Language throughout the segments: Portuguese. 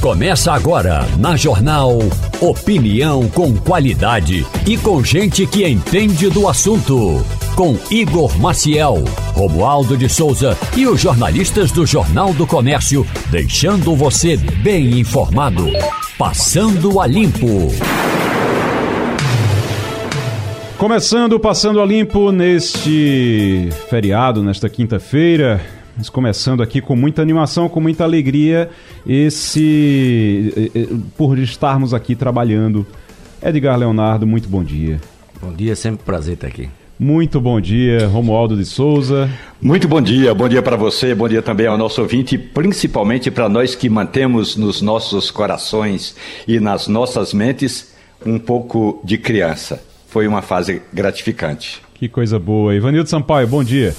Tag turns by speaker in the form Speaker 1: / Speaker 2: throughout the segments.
Speaker 1: Começa agora na Jornal Opinião com qualidade e com gente que entende do assunto. Com Igor Maciel, Romualdo de Souza e os jornalistas do Jornal do Comércio, deixando você bem informado. Passando a Limpo.
Speaker 2: Começando Passando a Limpo neste feriado, nesta quinta-feira. Mas começando aqui com muita animação, com muita alegria, esse por estarmos aqui trabalhando. Edgar Leonardo, muito bom dia.
Speaker 3: Bom dia, sempre um prazer estar aqui.
Speaker 2: Muito bom dia, Romualdo de Souza.
Speaker 4: Muito bom dia, bom dia para você, bom dia também ao nosso ouvinte, principalmente para nós que mantemos nos nossos corações e nas nossas mentes um pouco de criança. Foi uma fase gratificante.
Speaker 2: Que coisa boa. Ivanildo Sampaio, bom dia.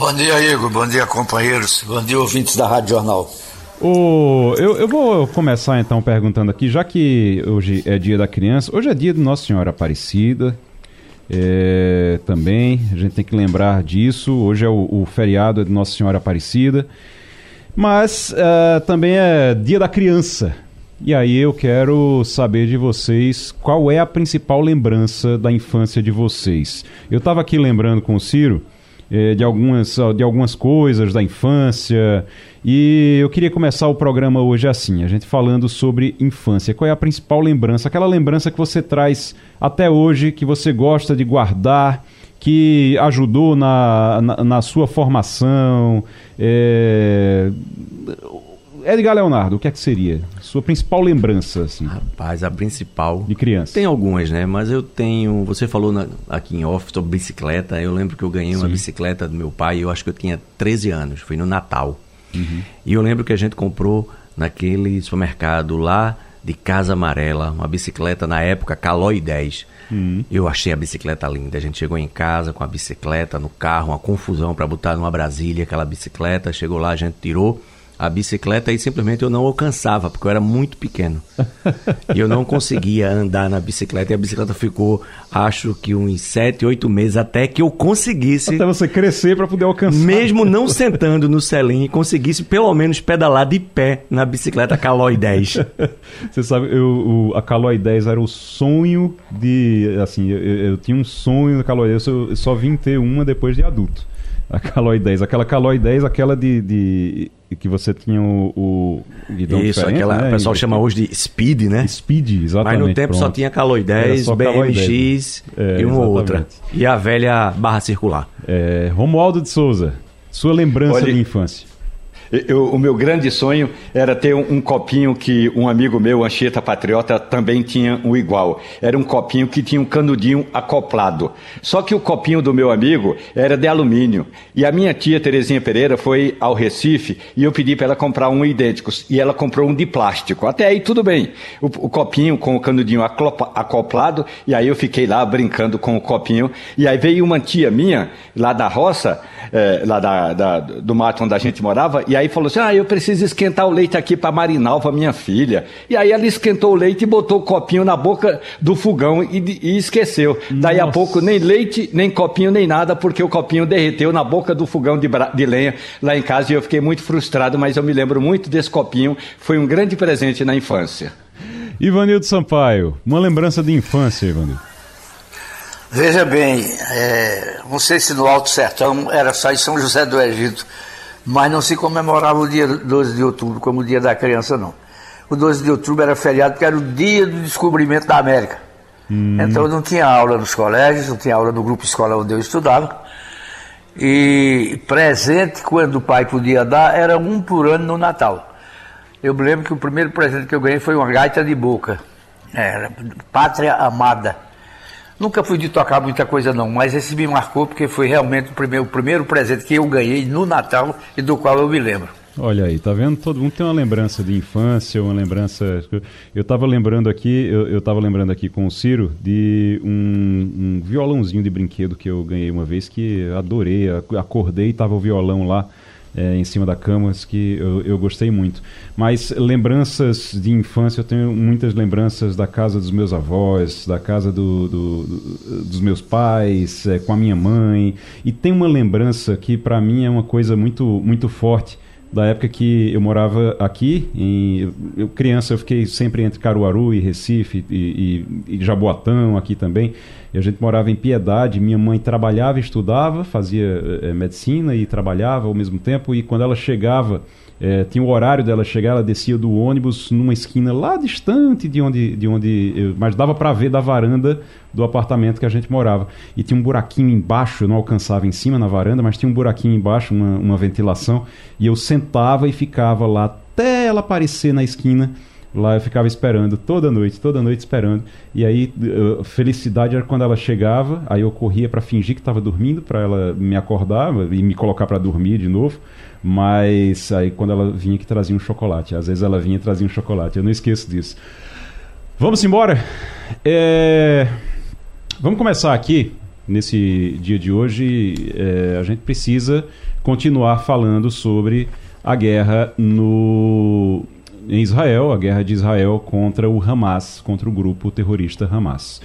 Speaker 5: Bom dia, Igor. Bom dia, companheiros. Bom dia, ouvintes da Rádio Jornal.
Speaker 2: Oh, eu, eu vou começar então perguntando aqui, já que hoje é dia da criança, hoje é dia de Nossa Senhora Aparecida. É, também, a gente tem que lembrar disso. Hoje é o, o feriado de Nossa Senhora Aparecida. Mas uh, também é dia da criança. E aí eu quero saber de vocês qual é a principal lembrança da infância de vocês. Eu estava aqui lembrando com o Ciro é, de, algumas, de algumas coisas da infância. E eu queria começar o programa hoje assim, a gente falando sobre infância. Qual é a principal lembrança? Aquela lembrança que você traz até hoje, que você gosta de guardar, que ajudou na, na, na sua formação. É Edgar Leonardo, o que é que seria? Sua principal lembrança, assim?
Speaker 3: Rapaz, a principal.
Speaker 2: De criança.
Speaker 3: Tem algumas, né? Mas eu tenho. Você falou na, aqui em off sobre bicicleta. Eu lembro que eu ganhei Sim. uma bicicleta do meu pai, eu acho que eu tinha 13 anos, foi no Natal. Uhum. E eu lembro que a gente comprou naquele supermercado lá de Casa Amarela, uma bicicleta na época Caloi 10. Uhum. Eu achei a bicicleta linda. A gente chegou em casa com a bicicleta no carro, uma confusão para botar numa Brasília aquela bicicleta. Chegou lá, a gente tirou a bicicleta e simplesmente eu não alcançava, porque eu era muito pequeno. e eu não conseguia andar na bicicleta e a bicicleta ficou, acho que uns 7, 8 meses até que eu conseguisse.
Speaker 2: Até você crescer para poder alcançar.
Speaker 3: Mesmo não sentando no selim, conseguisse pelo menos pedalar de pé na bicicleta Caloi 10.
Speaker 2: você sabe, eu, o, a Caloi 10 era o sonho de. Assim, eu, eu tinha um sonho da Caloi 10, eu, eu só vim ter uma depois de adulto. A Caloi 10. Aquela Caloi 10, aquela de, de que você tinha o, o
Speaker 3: guidão Isso, aquela, né? o pessoal e, chama hoje de Speed, né?
Speaker 2: Speed, exatamente.
Speaker 3: Mas no tempo pronto. só tinha Caloi 10, BMX é, e uma outra. E a velha barra circular.
Speaker 2: É, Romualdo de Souza, sua lembrança Olha, de infância.
Speaker 4: Eu, o meu grande sonho era ter um, um, copinho que um amigo meu, Anchieta Patriota, também tinha um igual. Era um copinho que tinha um canudinho acoplado. Só que o copinho do meu amigo era de alumínio. E a minha tia Terezinha Pereira foi ao Recife e eu pedi para ela comprar um idênticos. E ela comprou um de plástico. Até aí tudo bem. O, o copinho com o canudinho acoplado. E aí eu fiquei lá brincando com o copinho. E aí veio uma tia minha, lá da roça, é, lá da, da, do mato onde a gente morava, e aí falou assim: Ah, eu preciso esquentar o leite aqui para Marinalva, minha filha. E aí ela esquentou o leite e botou o copinho na boca do fogão e, e esqueceu. Nossa. Daí a pouco, nem leite, nem copinho, nem nada, porque o copinho derreteu na boca do fogão de, de lenha lá em casa e eu fiquei muito frustrado, mas eu me lembro muito desse copinho. Foi um grande presente na infância.
Speaker 2: Ivanildo Sampaio, uma lembrança de infância, Ivanildo.
Speaker 5: Veja bem, é, não sei se no Alto Sertão era só em São José do Egito, mas não se comemorava o dia 12 de outubro como o dia da criança, não. O 12 de outubro era feriado porque era o dia do descobrimento da América. Hum. Então não tinha aula nos colégios, não tinha aula no grupo escolar onde eu estudava. E presente, quando o pai podia dar, era um por ano no Natal. Eu me lembro que o primeiro presente que eu ganhei foi uma gaita de boca. Era Pátria Amada. Nunca fui de tocar muita coisa não, mas esse me marcou porque foi realmente o primeiro, o primeiro presente que eu ganhei no Natal e do qual eu me lembro.
Speaker 2: Olha aí, tá vendo? Todo mundo tem uma lembrança de infância, uma lembrança. Eu estava lembrando aqui, eu, eu tava lembrando aqui com o Ciro de um, um, violãozinho de brinquedo que eu ganhei uma vez que adorei. Acordei e tava o violão lá é, em cima da cama, que eu, eu, gostei muito. Mas lembranças de infância, eu tenho muitas lembranças da casa dos meus avós, da casa do, do, do, dos meus pais, é, com a minha mãe. E tem uma lembrança que para mim é uma coisa muito, muito forte da época que eu morava aqui. Em, eu, criança, eu fiquei sempre entre Caruaru e Recife e, e, e Jaboatão aqui também. E a gente morava em Piedade. Minha mãe trabalhava e estudava, fazia é, medicina e trabalhava ao mesmo tempo. E quando ela chegava é, tinha o horário dela chegar, ela descia do ônibus numa esquina lá distante de onde, de onde eu, mas dava para ver da varanda do apartamento que a gente morava. E tinha um buraquinho embaixo, eu não alcançava em cima na varanda, mas tinha um buraquinho embaixo, uma, uma ventilação, e eu sentava e ficava lá até ela aparecer na esquina. Lá eu ficava esperando toda noite, toda noite esperando. E aí, felicidade era quando ela chegava, aí eu corria para fingir que estava dormindo, para ela me acordar e me colocar para dormir de novo. Mas aí quando ela vinha que trazia um chocolate. Às vezes ela vinha e trazia um chocolate. Eu não esqueço disso. Vamos embora? É... Vamos começar aqui, nesse dia de hoje. É... A gente precisa continuar falando sobre a guerra no... em Israel, a guerra de Israel contra o Hamas, contra o grupo terrorista Hamas.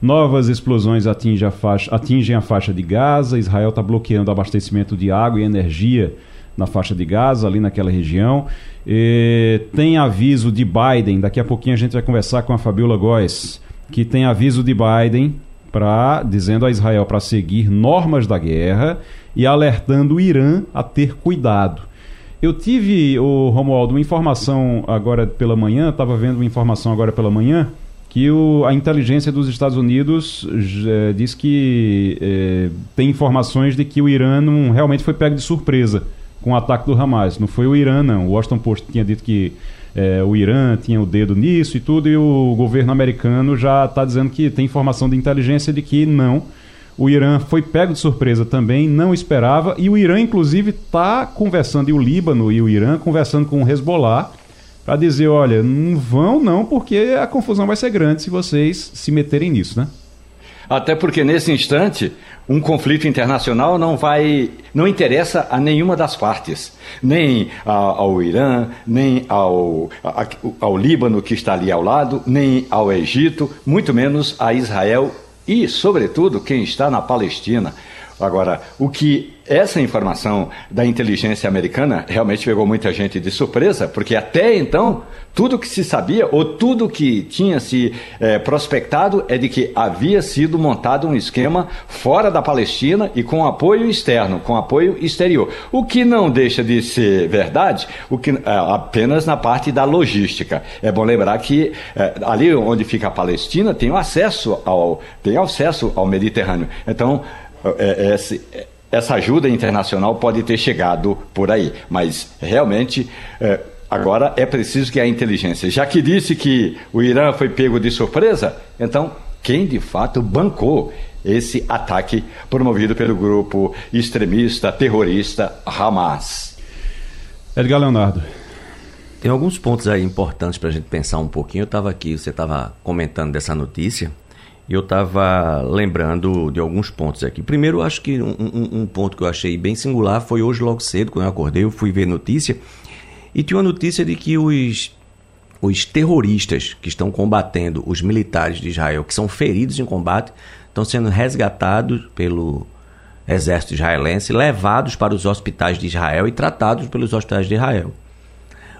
Speaker 2: Novas explosões atingem a faixa, atingem a faixa de Gaza. Israel está bloqueando o abastecimento de água e energia na faixa de Gaza, ali naquela região. E tem aviso de Biden, daqui a pouquinho a gente vai conversar com a Fabiola Góes, que tem aviso de Biden para dizendo a Israel para seguir normas da guerra e alertando o Irã a ter cuidado. Eu tive, o Romualdo, uma informação agora pela manhã, estava vendo uma informação agora pela manhã, que o, a inteligência dos Estados Unidos é, diz que é, tem informações de que o Irã não, realmente foi pego de surpresa com o ataque do Hamas. Não foi o Irã, não. O Washington Post tinha dito que é, o Irã tinha o dedo nisso e tudo, e o governo americano já está dizendo que tem informação de inteligência de que não. O Irã foi pego de surpresa também, não esperava, e o Irã, inclusive, está conversando, e o Líbano e o Irã conversando com o Hezbollah para dizer: olha, não vão não, porque a confusão vai ser grande se vocês se meterem nisso, né?
Speaker 4: Até porque nesse instante um conflito internacional não vai, não interessa a nenhuma das partes, nem ao Irã, nem ao, ao Líbano que está ali ao lado, nem ao Egito, muito menos a Israel e, sobretudo, quem está na Palestina. Agora, o que essa informação da inteligência americana realmente pegou muita gente de surpresa, porque até então tudo que se sabia ou tudo que tinha se é, prospectado é de que havia sido montado um esquema fora da Palestina e com apoio externo, com apoio exterior. O que não deixa de ser verdade, o que é, apenas na parte da logística. É bom lembrar que é, ali onde fica a Palestina tem acesso ao tem acesso ao Mediterrâneo. Então esse essa ajuda internacional pode ter chegado por aí, mas realmente é, agora é preciso que a inteligência, já que disse que o Irã foi pego de surpresa, então quem de fato bancou esse ataque promovido pelo grupo extremista terrorista Hamas?
Speaker 2: Edgar Leonardo.
Speaker 3: Tem alguns pontos aí importantes para a gente pensar um pouquinho. Eu estava aqui, você estava comentando dessa notícia eu estava lembrando de alguns pontos aqui. Primeiro, acho que um, um, um, ponto que eu achei bem singular foi hoje logo cedo, quando eu acordei, eu fui ver notícia e tinha uma notícia de que os, os terroristas que estão combatendo os militares de Israel, que são feridos em combate, estão sendo resgatados pelo exército israelense, levados para os hospitais de Israel e tratados pelos hospitais de Israel.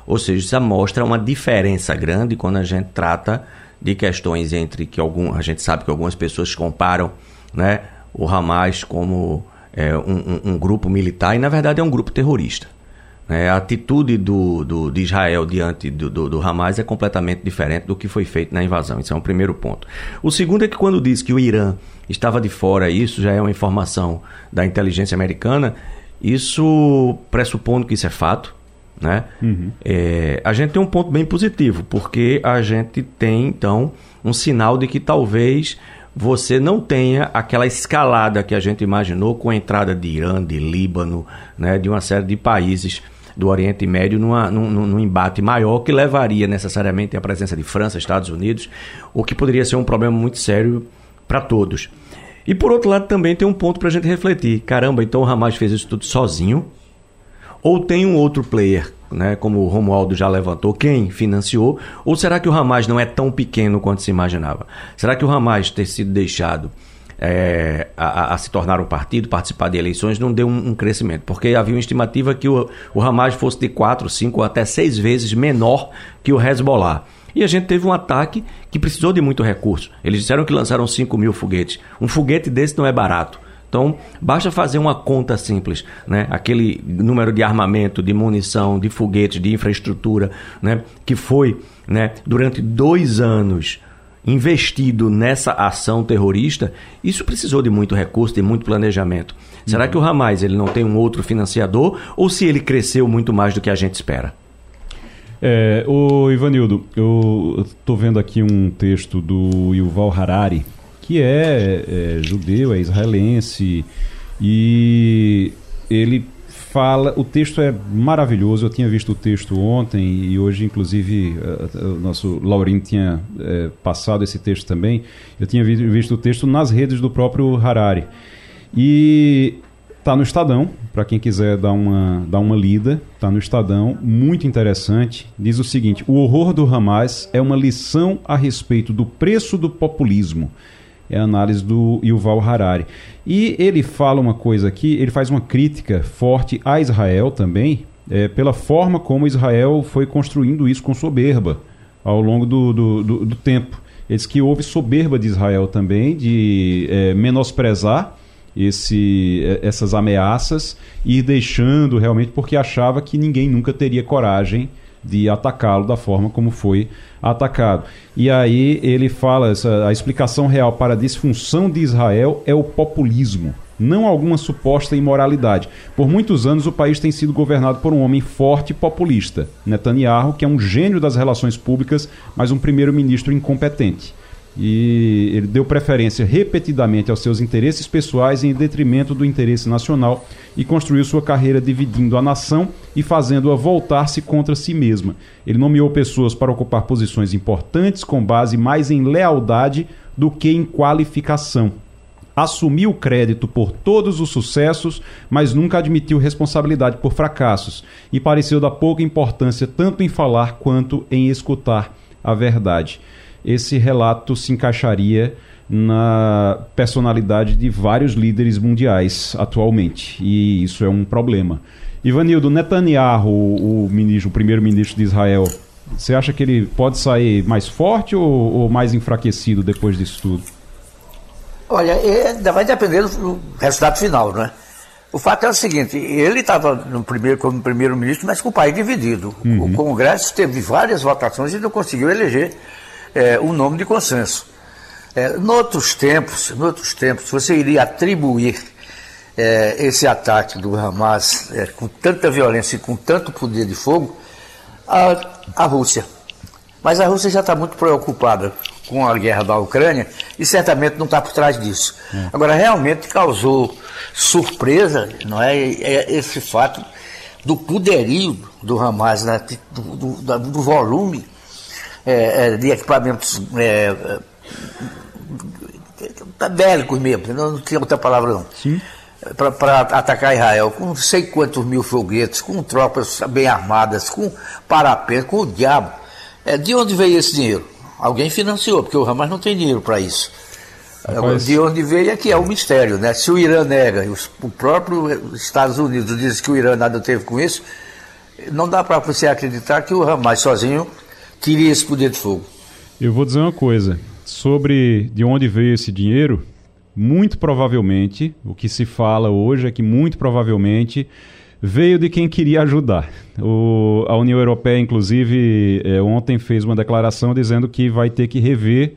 Speaker 3: Ou seja, isso mostra uma diferença grande quando a gente trata de questões entre que algum, a gente sabe que algumas pessoas comparam né, o Hamas como é, um, um, grupo militar e na verdade é um grupo terrorista. Né? A atitude do, do, de Israel diante do, do, do, Hamas é completamente diferente do que foi feito na invasão. Isso é um primeiro ponto. O segundo é que quando diz que o Irã estava de fora, isso já é uma informação da inteligência americana, isso pressupondo que isso é fato, né? Uhum. É, a gente tem um ponto bem positivo, porque a gente tem, então, um sinal de que talvez você não tenha aquela escalada que a gente imaginou com a entrada de Irã, de Líbano, né, de uma série de países do Oriente Médio numa, num, num, embate maior que levaria necessariamente à presença de França, Estados Unidos, o que poderia ser um problema muito sério para todos. E por outro lado também tem um ponto para a gente refletir. Caramba, então o Hamas fez isso tudo sozinho? Ou tem um outro player, né, como o Romualdo já levantou, quem financiou? Ou será que o Hamas não é tão pequeno quanto se imaginava? Será que o Hamas ter sido deixado é, a, a, se tornar um partido, participar de eleições, não deu um, um crescimento, porque havia uma estimativa que o, o Hamas fosse de 4, 5 ou até 6 vezes menor que o Hezbollah. E a gente teve um ataque que precisou de muito recurso. Eles disseram que lançaram 5 mil foguetes. Um foguete desse não é barato. Então, basta fazer uma conta simples, né? Aquele número de armamento, de munição, de foguetes, de infraestrutura, né? Que foi, né? Durante dois anos investido nessa ação terrorista, isso precisou de muito recurso, de muito planejamento. Será uhum. que o Hamas ele não tem um outro financiador ou se ele cresceu muito mais do que a gente espera?
Speaker 2: É, o Ivanildo, eu estou vendo aqui um texto do Yuval Harari, que é, é judeu, é israelense, e ele fala, o texto é maravilhoso, eu tinha visto o texto ontem e hoje, inclusive, uh, o nosso Laurindo tinha uh, passado esse texto também. Eu tinha vi visto o texto nas redes do próprio Harari. E tá no Estadão, para quem quiser dar uma, dar uma lida, tá no Estadão, muito interessante. Diz o seguinte: o horror do Hamas é uma lição a respeito do preço do populismo é a análise do Yuval Harari. E ele fala uma coisa aqui, ele faz uma crítica forte a Israel também, é, pela forma como Israel foi construindo isso com soberba ao longo do, do, do, do tempo. Ele diz que houve soberba de Israel também, de é, menosprezar esse, é, essas ameaças e deixando realmente porque achava que ninguém nunca teria coragem de atacá-lo da forma como foi atacado. E aí ele fala, essa, a explicação real para a disfunção de Israel é o populismo, não alguma suposta imoralidade. Por muitos anos o país tem sido governado por um homem forte e populista, Netanyahu, que é um gênio das relações públicas, mas um primeiro-ministro incompetente e ele deu preferência repetidamente aos seus interesses pessoais em detrimento do interesse nacional e construiu sua carreira dividindo a nação e fazendo-a voltar-se contra si mesma. Ele nomeou pessoas para ocupar posições importantes com base mais em lealdade do que em qualificação. Assumiu crédito por todos os sucessos, mas nunca admitiu responsabilidade por fracassos e pareceu dar pouca importância tanto em falar quanto em escutar a verdade esse relato se encaixaria na personalidade de vários líderes mundiais atualmente. E isso é um problema. Ivanildo, Netanyahu, o, ministro, o primeiro-ministro de Israel, você acha que ele pode sair mais forte ou, ou mais enfraquecido depois disso tudo?
Speaker 5: Olha, é, vai depender do resultado final, né? O fato é o seguinte, ele estava no primeiro, como primeiro-ministro, mas com o país dividido. Uhum. O Congresso teve várias votações e não conseguiu eleger é, um nome de consenso. É, noutros tempos, noutros tempos, você iria atribuir é, esse ataque do Hamas é, com tanta violência e com tanto poder de fogo à, à Rússia. Mas a Rússia já está muito preocupada com a guerra da Ucrânia e certamente não está por trás disso. É. Agora, realmente causou surpresa não é, é esse fato do poderio do Hamas, né, do, do, do volume de equipamentos é, é, bélicos mesmo, não, não tinha outra palavra não. Para atacar Israel, com não sei quantos mil foguetes, com tropas bem armadas, com parapente, com o diabo. É, de onde veio esse dinheiro? Alguém financiou, porque o Hamas não tem dinheiro para isso. Rapaz. De onde veio é que é o mistério, né? Se o Irã nega, os, o próprio Estados Unidos diz que o Irã nada teve com isso, não dá para você acreditar que o Hamas sozinho teria esse poder de fogo.
Speaker 2: Eu vou dizer uma coisa. Sobre de onde veio esse dinheiro, muito provavelmente, o que se fala hoje é que muito provavelmente veio de quem queria ajudar. O, a União Europeia, inclusive, é, ontem fez uma declaração dizendo que vai ter que rever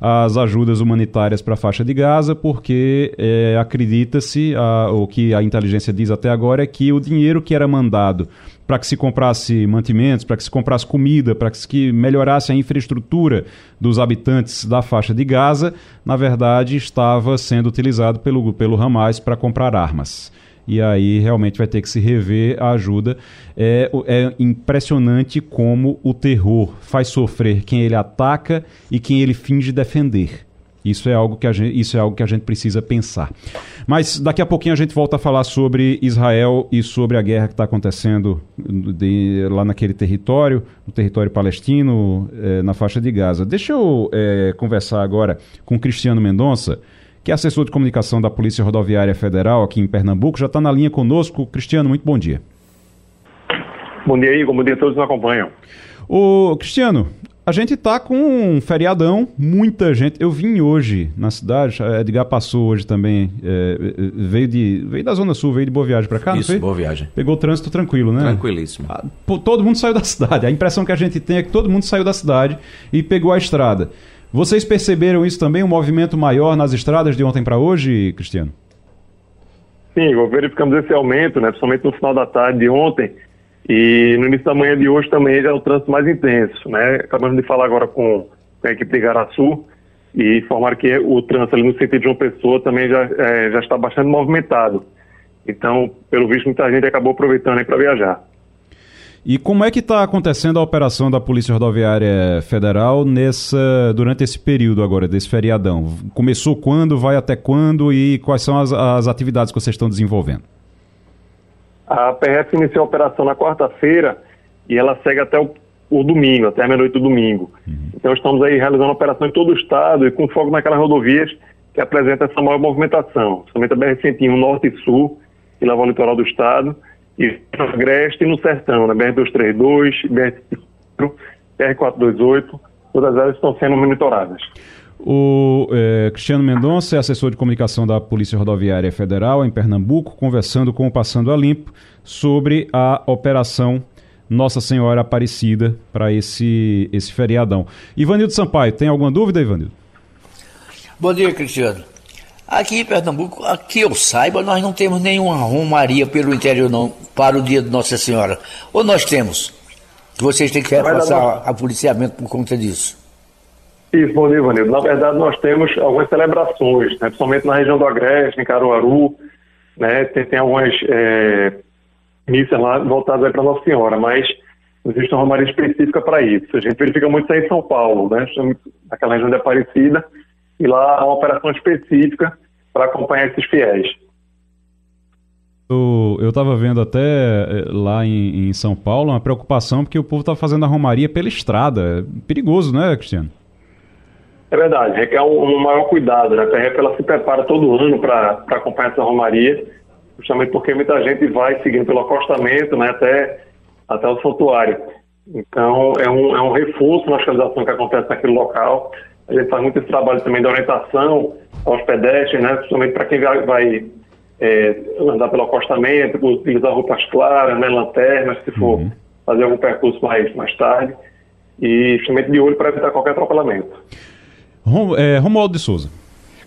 Speaker 2: as ajudas humanitárias para a faixa de Gaza, porque é, acredita-se, o que a inteligência diz até agora é que o dinheiro que era mandado para que se comprasse mantimentos, para que se comprasse comida, para que se melhorasse a infraestrutura dos habitantes da faixa de Gaza, na verdade estava sendo utilizado pelo, pelo Hamas para comprar armas. E aí realmente vai ter que se rever a ajuda. É, é impressionante como o terror faz sofrer quem ele ataca e quem ele finge defender. Isso é algo que a gente, isso é algo que a gente precisa pensar. Mas daqui a pouquinho a gente volta a falar sobre Israel e sobre a guerra que está acontecendo de, lá naquele território, no território palestino, é, na faixa de Gaza. Deixa eu é, conversar agora com Cristiano Mendonça, que é assessor de comunicação da Polícia Rodoviária Federal aqui em Pernambuco, já está na linha conosco. Cristiano, muito bom dia.
Speaker 6: Bom dia, Igor. Bom dia a todos que nos acompanham.
Speaker 2: Ô, Cristiano, a gente tá com um feriadão, muita gente. Eu vim hoje na cidade, a Edgar passou hoje também, é, veio, de, veio da Zona Sul, veio de Boa Viagem para cá,
Speaker 3: Isso, Boa Viagem.
Speaker 2: Pegou o trânsito tranquilo, né?
Speaker 3: Tranquilíssimo. Ah,
Speaker 2: todo mundo saiu da cidade. A impressão que a gente tem é que todo mundo saiu da cidade e pegou a estrada. Vocês perceberam isso também, um movimento maior nas estradas de ontem para hoje, Cristiano?
Speaker 6: Sim, verificamos esse aumento, né, principalmente no final da tarde de ontem, e no início da manhã de hoje também já é o trânsito mais intenso, né? Acabamos de falar agora com a equipe de Garaçu e informar que o trânsito ali no sentido de uma pessoa também já, é, já está bastante movimentado. Então, pelo visto, muita gente acabou aproveitando para viajar.
Speaker 2: E como é que está acontecendo a operação da Polícia Rodoviária Federal nessa, durante esse período agora, desse feriadão? Começou quando, vai até quando e quais são as, as atividades que vocês estão desenvolvendo?
Speaker 6: A PRF iniciou a operação na quarta-feira e ela segue até o, o domingo, até a meia-noite do domingo. Uhum. Então estamos aí realizando operação em todo o estado e com foco naquelas rodovias que apresentam essa maior movimentação, principalmente a BR-101 Norte e Sul, que leva ao litoral do estado, e no Agreste e no Sertão, na BR-232, BR-428, BR-428, todas elas estão sendo monitoradas.
Speaker 2: O é, Cristiano Mendonça é assessor de comunicação da Polícia Rodoviária Federal em Pernambuco, conversando com o Passando a Limpo sobre a operação Nossa Senhora Aparecida para esse, esse feriadão. Ivanildo Sampaio, tem alguma dúvida, Ivanildo?
Speaker 5: Bom dia, Cristiano. Aqui em Pernambuco, que eu saiba, nós não temos nenhuma romaria pelo interior não, para o dia de Nossa Senhora. Ou nós temos? Vocês têm que passar a policiamento por conta disso.
Speaker 6: Isso, bom dia, Ivanildo. Na verdade, nós temos algumas celebrações, né, principalmente na região do Agreste, em Caruaru, né, tem, tem algumas é, missas lá voltadas para Nossa Senhora, mas existe uma romaria específica para isso. A gente verifica muito isso aí em São Paulo, né, naquela região de Aparecida, e lá há uma operação específica para acompanhar esses fiéis.
Speaker 2: Eu estava vendo até eh, lá em, em, São Paulo uma preocupação porque o povo está fazendo a romaria pela estrada. É perigoso, né, Cristiano?
Speaker 6: É verdade, requer um, um maior cuidado, né? A PRF ela se prepara todo ano para acompanhar essa romaria, justamente porque muita gente vai seguindo pelo acostamento, né, até, até o santuário. Então, é um, é um reforço na fiscalização que acontece naquele local. A gente faz muito esse trabalho também de orientação aos pedestres, né, principalmente para quem vai, vai é, andar pelo acostamento, utilizar roupas claras, né, lanternas, se for uhum. fazer algum percurso mais, mais tarde. E justamente de olho para evitar qualquer atropelamento.
Speaker 2: Rom, é, Romualdo de Souza.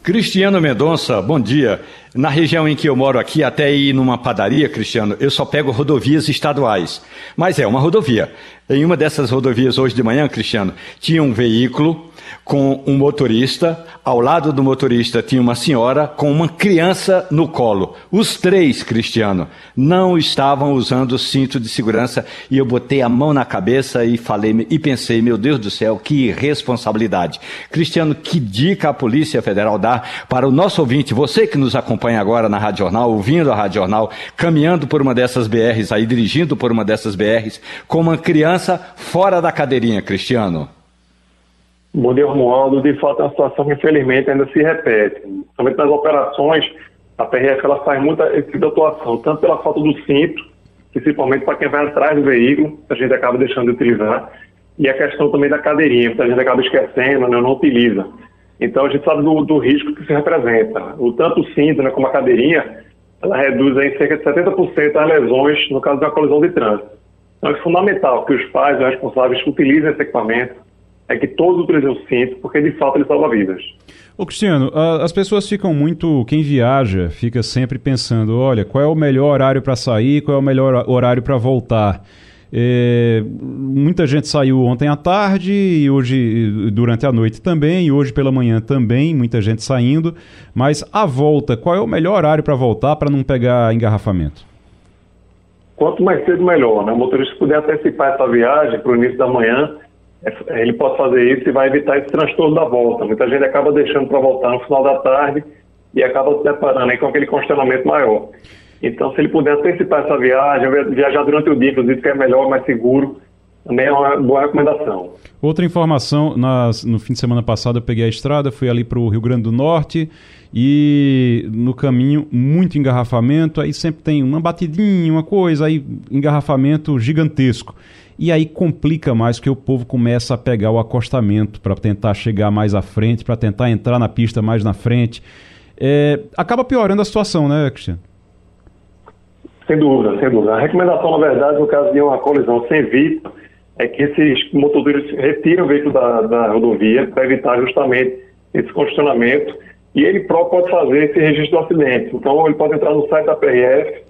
Speaker 4: Cristiano Mendonça, bom dia. Na região em que eu moro aqui, até ir numa padaria, Cristiano, eu só pego rodovias estaduais. Mas é uma rodovia. Em uma dessas rodovias hoje de manhã, Cristiano, tinha um veículo com um motorista, ao lado do motorista tinha uma senhora com uma criança no colo. Os três, Cristiano, não estavam usando cinto de segurança e eu botei a mão na cabeça e falei e pensei, meu Deus do céu, que responsabilidade. Cristiano, que dica a Polícia Federal dá para o nosso ouvinte, você que nos acompanha agora na Rádio Jornal, ouvindo a Rádio Jornal, caminhando por uma dessas BRs aí, dirigindo por uma dessas BRs, com uma criança fora da cadeirinha, Cristiano?
Speaker 6: Bom dia, Romualdo. De fato, é uma situação que, infelizmente, ainda se repete. Somente nas operações, a PRF ela faz muita esse tipo atuação, tanto pela falta do cinto, principalmente para quem vai atrás do veículo, a gente acaba deixando de utilizar, e a questão também da cadeirinha, que a gente acaba esquecendo, né, não utiliza. Então, a gente sabe do, do risco que se representa. O tanto o cinto né, como a cadeirinha, ela reduz em cerca de 70% as lesões no caso de uma colisão de trânsito. Então, é fundamental que os pais, os responsáveis, utilizem esse equipamento, é que todos utilizem o cinto, porque de fato ele salva vidas.
Speaker 2: Ô Cristiano, as pessoas ficam muito. Quem viaja fica sempre pensando: olha, qual é o melhor horário para sair, qual é o melhor horário para voltar. É, muita gente saiu ontem à tarde e hoje durante a noite também, e hoje pela manhã também, muita gente saindo. Mas a volta, qual é o melhor horário para voltar para não pegar engarrafamento?
Speaker 6: Quanto mais cedo, melhor. Né? O motorista puder antecipar essa viagem para o início da manhã, ele pode fazer isso e vai evitar esse transtorno da volta. Muita gente acaba deixando para voltar no final da tarde e acaba se deparando aí com aquele congestionamento maior. Então, se ele puder antecipar essa viagem, viajar durante o dia, inclusive, que é melhor, mais seguro, também é uma boa recomendação.
Speaker 2: Outra informação, nas, no fim de semana passado eu peguei a estrada, fui ali para o Rio Grande do Norte e no caminho muito engarrafamento, aí sempre tem uma batidinha, uma coisa, aí engarrafamento gigantesco. E aí complica mais que o povo começa a pegar o acostamento para tentar chegar mais à frente, para tentar entrar na pista mais na frente. É, acaba piorando a situação, né, Cristiano?
Speaker 6: Sem dúvida, sem dúvida. A recomendação, na verdade, no caso de uma colisão sem vítima, é que esses motoristas retirem o veículo da, da rodovia para evitar justamente esse congestionamento e ele próprio pode fazer esse registro do acidente. Então, ele pode entrar no site da PRF,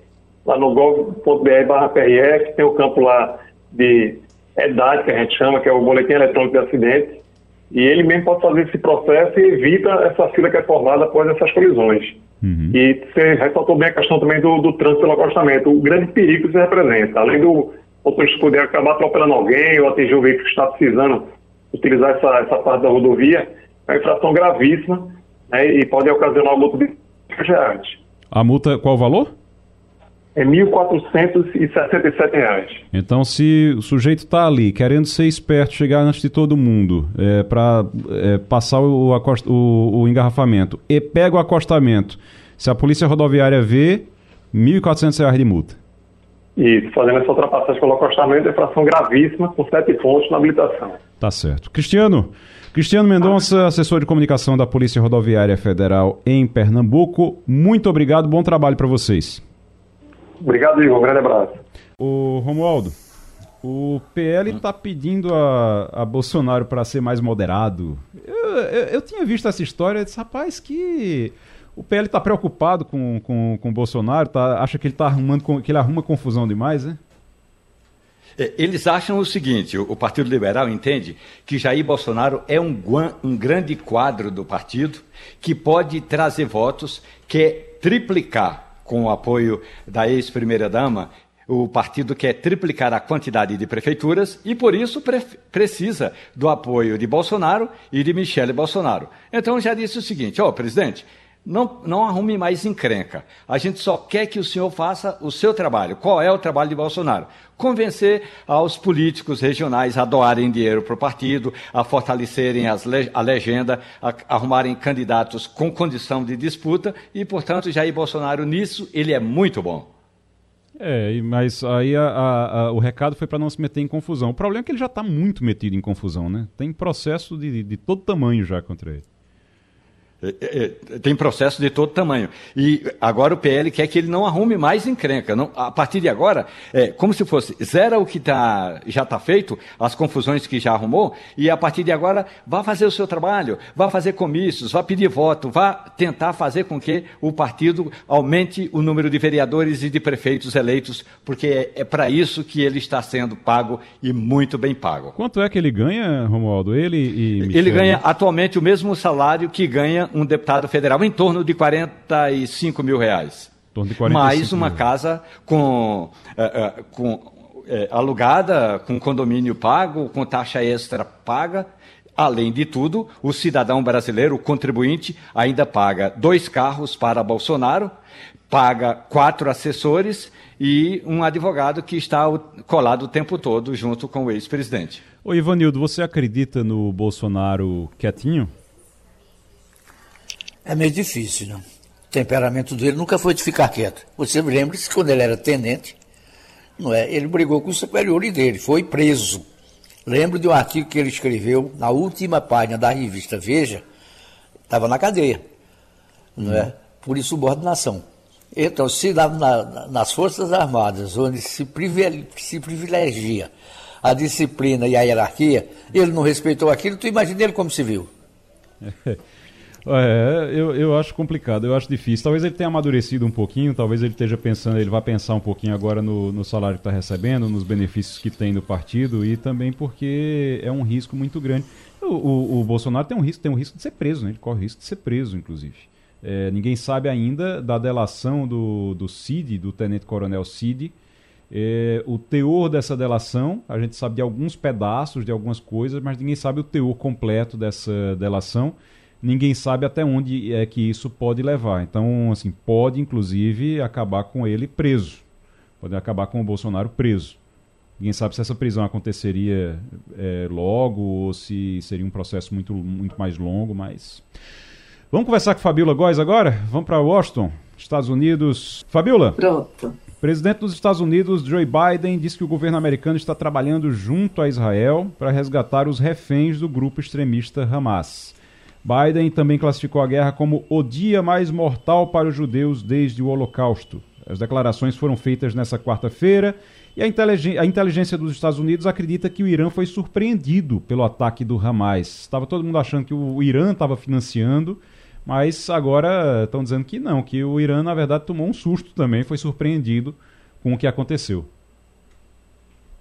Speaker 6: lá no gov.br/prf, tem o campo lá de EDAD, que a gente chama, que é o Boletim Eletrônico de Acidente, e ele mesmo pode fazer esse processo e evita essa fila que é formada após essas colisões. Uhum. E você ressaltou bem a questão também do, do trânsito pelo acostamento, o grande perigo que isso representa. Além do motorista poder acabar atropelando alguém ou atingir um veículo que está precisando utilizar essa, essa parte da rodovia, é uma infração gravíssima né, e pode ocasionar uma multa de reais.
Speaker 2: A multa, qual o valor?
Speaker 6: É R$ 1.467.
Speaker 2: Então, se o sujeito está ali querendo ser esperto, chegar antes de todo mundo é, para é, passar o, o, o, engarrafamento e pega o acostamento, se a polícia rodoviária vê, R$ 1.400 de multa.
Speaker 6: Isso, fazendo essa ultrapassagem pelo acostamento é infração gravíssima, com sete pontos na habilitação.
Speaker 2: Tá certo. Cristiano, Cristiano Mendonça, assessor de comunicação da Polícia Rodoviária Federal em Pernambuco, muito obrigado, bom trabalho para vocês.
Speaker 6: Obrigado, Igor. Um grande abraço.
Speaker 2: O Romualdo, o PL está pedindo a, a Bolsonaro para ser mais moderado. Eu, eu, eu, tinha visto essa história e disse, rapaz, que o PL está preocupado com, com, com o Bolsonaro, tá, acha que ele tá arrumando que ele arruma confusão demais, né?
Speaker 4: É, eles acham o seguinte: o Partido Liberal entende que Jair Bolsonaro é um, um grande quadro do partido que pode trazer votos, que é triplicar com o apoio da ex-primeira-dama, o partido quer triplicar a quantidade de prefeituras e, por isso, pre precisa do apoio de Bolsonaro e de Michele Bolsonaro. Então, já disse o seguinte: ó, oh, presidente, não, não arrume mais encrenca. A gente só quer que o senhor faça o seu trabalho. Qual é o trabalho de Bolsonaro? Convencer aos políticos regionais a doarem dinheiro para o partido, a fortalecerem le a legenda, a arrumarem candidatos com condição de disputa e, portanto, Jair Bolsonaro nisso ele é muito bom.
Speaker 2: É, mas aí a, a, a, o recado foi para não se meter em confusão. O problema é que ele já está muito metido em confusão, né? Tem processo de, de todo tamanho já contra ele.
Speaker 4: É, é, é, tem processo de todo tamanho. E agora o PL quer que ele não arrume mais encrenca. Não, a partir de agora, é como se fosse zera o que tá, já está feito, as confusões que já arrumou, e a partir de agora vá fazer o seu trabalho, vá fazer comícios, vá pedir voto, vá tentar fazer com que o partido aumente o número de vereadores e de prefeitos eleitos, porque é, é para isso que ele está sendo pago e muito bem pago.
Speaker 2: Quanto é que ele ganha, Romualdo? Ele e
Speaker 4: Michel? Ele ganha atualmente o mesmo salário que ganha um deputado federal em torno de 45 mil reais.
Speaker 2: Torno de 45
Speaker 4: mais uma mil. casa com, uh, uh, com uh, alugada, com condomínio pago, com taxa extra paga. Além de tudo, o cidadão brasileiro, o contribuinte, ainda paga dois carros para Bolsonaro, paga quatro assessores e um advogado que está colado o tempo todo junto com o ex-presidente.
Speaker 2: Ô Ivanildo, você acredita no Bolsonaro quietinho?
Speaker 5: É meio difícil, não? O temperamento dele nunca foi de ficar quieto. Você lembre-se que quando ele era tenente, não é? Ele brigou com o superior dele, foi preso. Lembro de um artigo que ele escreveu na última página da revista Veja, estava na cadeia, não é? Por insubordinação. Então, se na, na, nas Forças Armadas, onde se, se privilegia a disciplina e a hierarquia, ele não respeitou aquilo, tu imagina ele como civil.
Speaker 2: É, eu, eu acho complicado, eu acho difícil. Talvez ele tenha amadurecido um pouquinho, talvez ele esteja pensando, ele vai pensar um pouquinho agora no, no salário que está recebendo, nos benefícios que tem no partido e também porque é um risco muito grande. O, o, o, Bolsonaro tem um risco, tem um risco de ser preso, né? Ele corre o risco de ser preso, inclusive. É, ninguém sabe ainda da delação do, do Cid, do tenente-coronel Cid. É, o teor dessa delação, a gente sabe de alguns pedaços, de algumas coisas, mas ninguém sabe o teor completo dessa delação ninguém sabe até onde é que isso pode levar. Então, assim, pode inclusive acabar com ele preso. Pode acabar com o Bolsonaro preso. Ninguém sabe se essa prisão aconteceria é, logo ou se seria um processo muito, muito mais longo, mas. Vamos conversar com Fabiola Góes agora? Vamos para Washington, Estados Unidos. Fabiola.
Speaker 7: Pronto.
Speaker 2: Presidente dos Estados Unidos, Joe Biden, disse que o governo americano está trabalhando junto a Israel para resgatar os reféns do grupo extremista Hamas. Biden também classificou a guerra como o dia mais mortal para os judeus desde o Holocausto. As declarações foram feitas nesta quarta-feira e a, a inteligência dos Estados Unidos acredita que o Irã foi surpreendido pelo ataque do Hamas. Estava todo mundo achando que o Irã estava financiando mas agora estão dizendo que não, que o Irã, na verdade, tomou um susto também, foi surpreendido com o que aconteceu.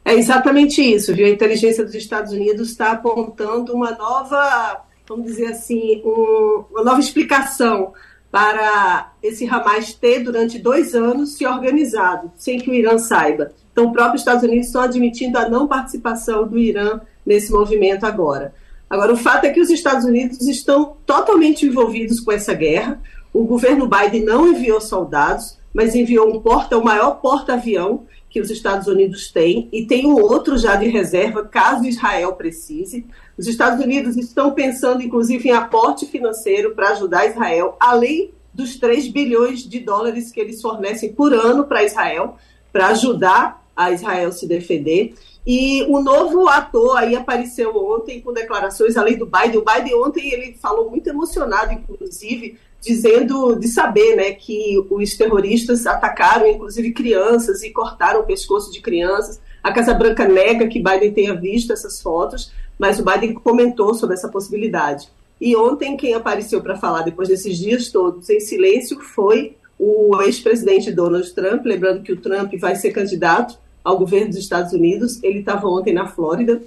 Speaker 7: É exatamente isso, viu? A inteligência dos Estados Unidos está apontando uma nova, vamos dizer assim, um, uma nova explicação para esse Hamas ter, durante dois anos, se organizado, sem que o Irã saiba. Então, o próprio Estados Unidos estão admitindo a não participação do Irã nesse movimento agora. Agora, o fato é que os Estados Unidos estão totalmente envolvidos com essa guerra. O governo Biden não enviou soldados, mas enviou um porta, o maior porta-avião que os Estados Unidos têm, e tem um outro já de reserva, caso Israel precise. Os Estados Unidos estão pensando, inclusive, em aporte financeiro para ajudar Israel, além dos 3 bilhões de dólares que eles fornecem por ano para Israel, para ajudar a Israel se defender. E o novo ator aí apareceu ontem com declarações, além do Biden. O Biden ontem ele falou muito emocionado, inclusive, dizendo de saber né, que os terroristas atacaram, inclusive, crianças e cortaram o pescoço de crianças. A Casa Branca nega que Biden tenha visto essas fotos, mas o Biden comentou sobre essa possibilidade. E ontem, quem apareceu para falar, depois desses dias todos em silêncio, foi o ex-presidente Donald Trump. Lembrando que o Trump vai ser candidato ao governo dos Estados Unidos. Ele estava ontem na Flórida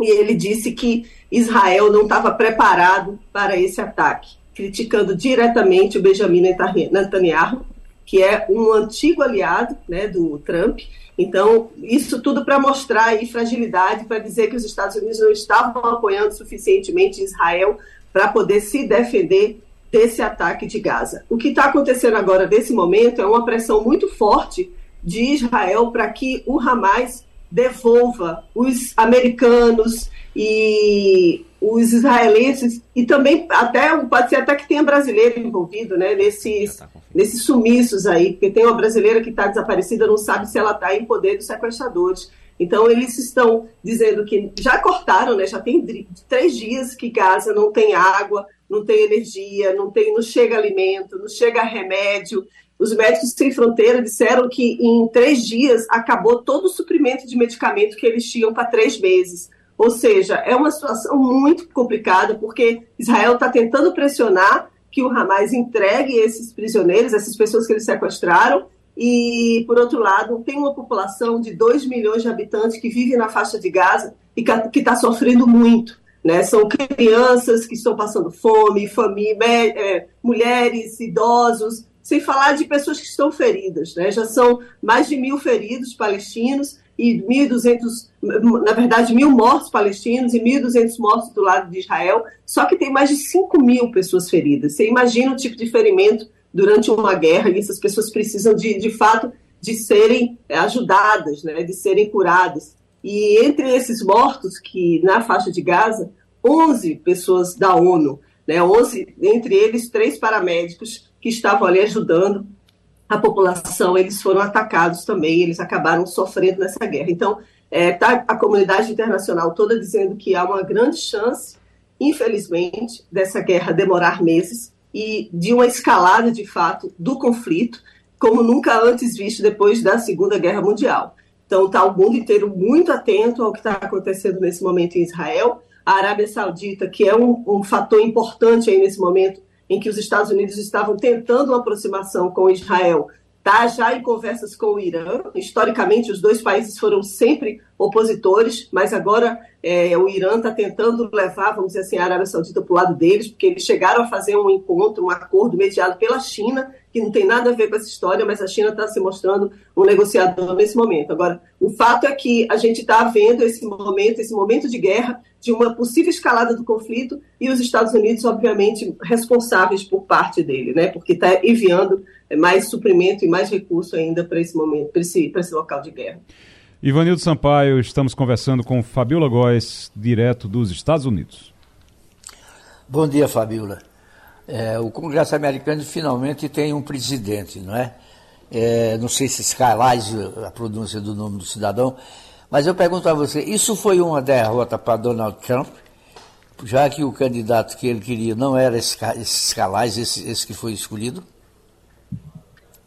Speaker 7: e ele disse que Israel não estava preparado para esse ataque, criticando diretamente o Benjamin Netanyahu, que é um antigo aliado né, do Trump. Então, isso tudo para mostrar aí fragilidade, para dizer que os Estados Unidos não estavam apoiando suficientemente Israel para poder se defender desse ataque de Gaza. O que está acontecendo agora, nesse momento, é uma pressão muito forte de Israel para que o Hamas devolva os americanos e os israelenses e também até pode ser até que tenha brasileiro envolvido né nesses tá nesses sumiços aí porque tem uma brasileira que está desaparecida não sabe se ela está em poder dos sequestradores. Então eles estão dizendo que já cortaram né já tem três dias que Gaza não tem água não tem energia não tem não chega alimento não chega remédio os médicos sem fronteira disseram que em três dias acabou todo o suprimento de medicamento que eles tinham para três meses. Ou seja, é uma situação muito complicada, porque Israel está tentando pressionar que o Hamas entregue esses prisioneiros, essas pessoas que eles sequestraram, e, por outro lado, tem uma população de 2 milhões de habitantes que vive na faixa de Gaza e que está sofrendo muito. Né? São crianças que estão passando fome, família, é, mulheres, idosos, sem falar de pessoas que estão feridas. Né? Já são mais de mil feridos palestinos e 1.200, na verdade, mil mortos palestinos e 1.200 mortos do lado de Israel, só que tem mais de 5 mil pessoas feridas. Você imagina o tipo de ferimento durante uma guerra e essas pessoas precisam, de, de fato, de serem ajudadas, né? de serem curadas. E entre esses mortos, que na faixa de Gaza, 11 pessoas da ONU, né? 11, entre eles três paramédicos, que estavam ali ajudando a população, eles foram atacados também, eles acabaram sofrendo nessa guerra. Então, está é, tá a comunidade internacional toda dizendo que há uma grande chance, infelizmente, dessa guerra demorar meses e de uma escalada, de fato, do conflito, como nunca antes visto depois da Segunda Guerra Mundial. Então, está o mundo inteiro muito atento ao que está acontecendo nesse momento em Israel. A Arábia Saudita, que é um, um fator importante aí nesse momento, em que os Estados Unidos estavam tentando uma aproximação com Israel, está já em conversas com o Irã. Historicamente, os dois países foram sempre opositores, mas agora é, o Irã está tentando levar, vamos dizer assim, a Arábia Saudita para o lado deles, porque eles chegaram a fazer um encontro, um acordo mediado pela China, que não tem nada a ver com essa história, mas a China está se mostrando um negociador nesse momento. Agora, o fato é que a gente está vendo esse momento, esse momento de guerra, de uma possível escalada do conflito e os Estados Unidos, obviamente, responsáveis por parte dele, né? Porque está enviando mais suprimento e mais recurso ainda para esse momento, para esse, esse local de guerra.
Speaker 2: Ivanildo Sampaio, estamos conversando com Fabiola Góes, direto dos Estados Unidos.
Speaker 5: Bom dia, Fabiola. É, o Congresso americano finalmente tem um presidente, não é? é não sei se Skylise a pronúncia do nome do cidadão, mas eu pergunto a você, isso foi uma derrota para Donald Trump, já que o candidato que ele queria não era esse, esse esse, esse que foi escolhido?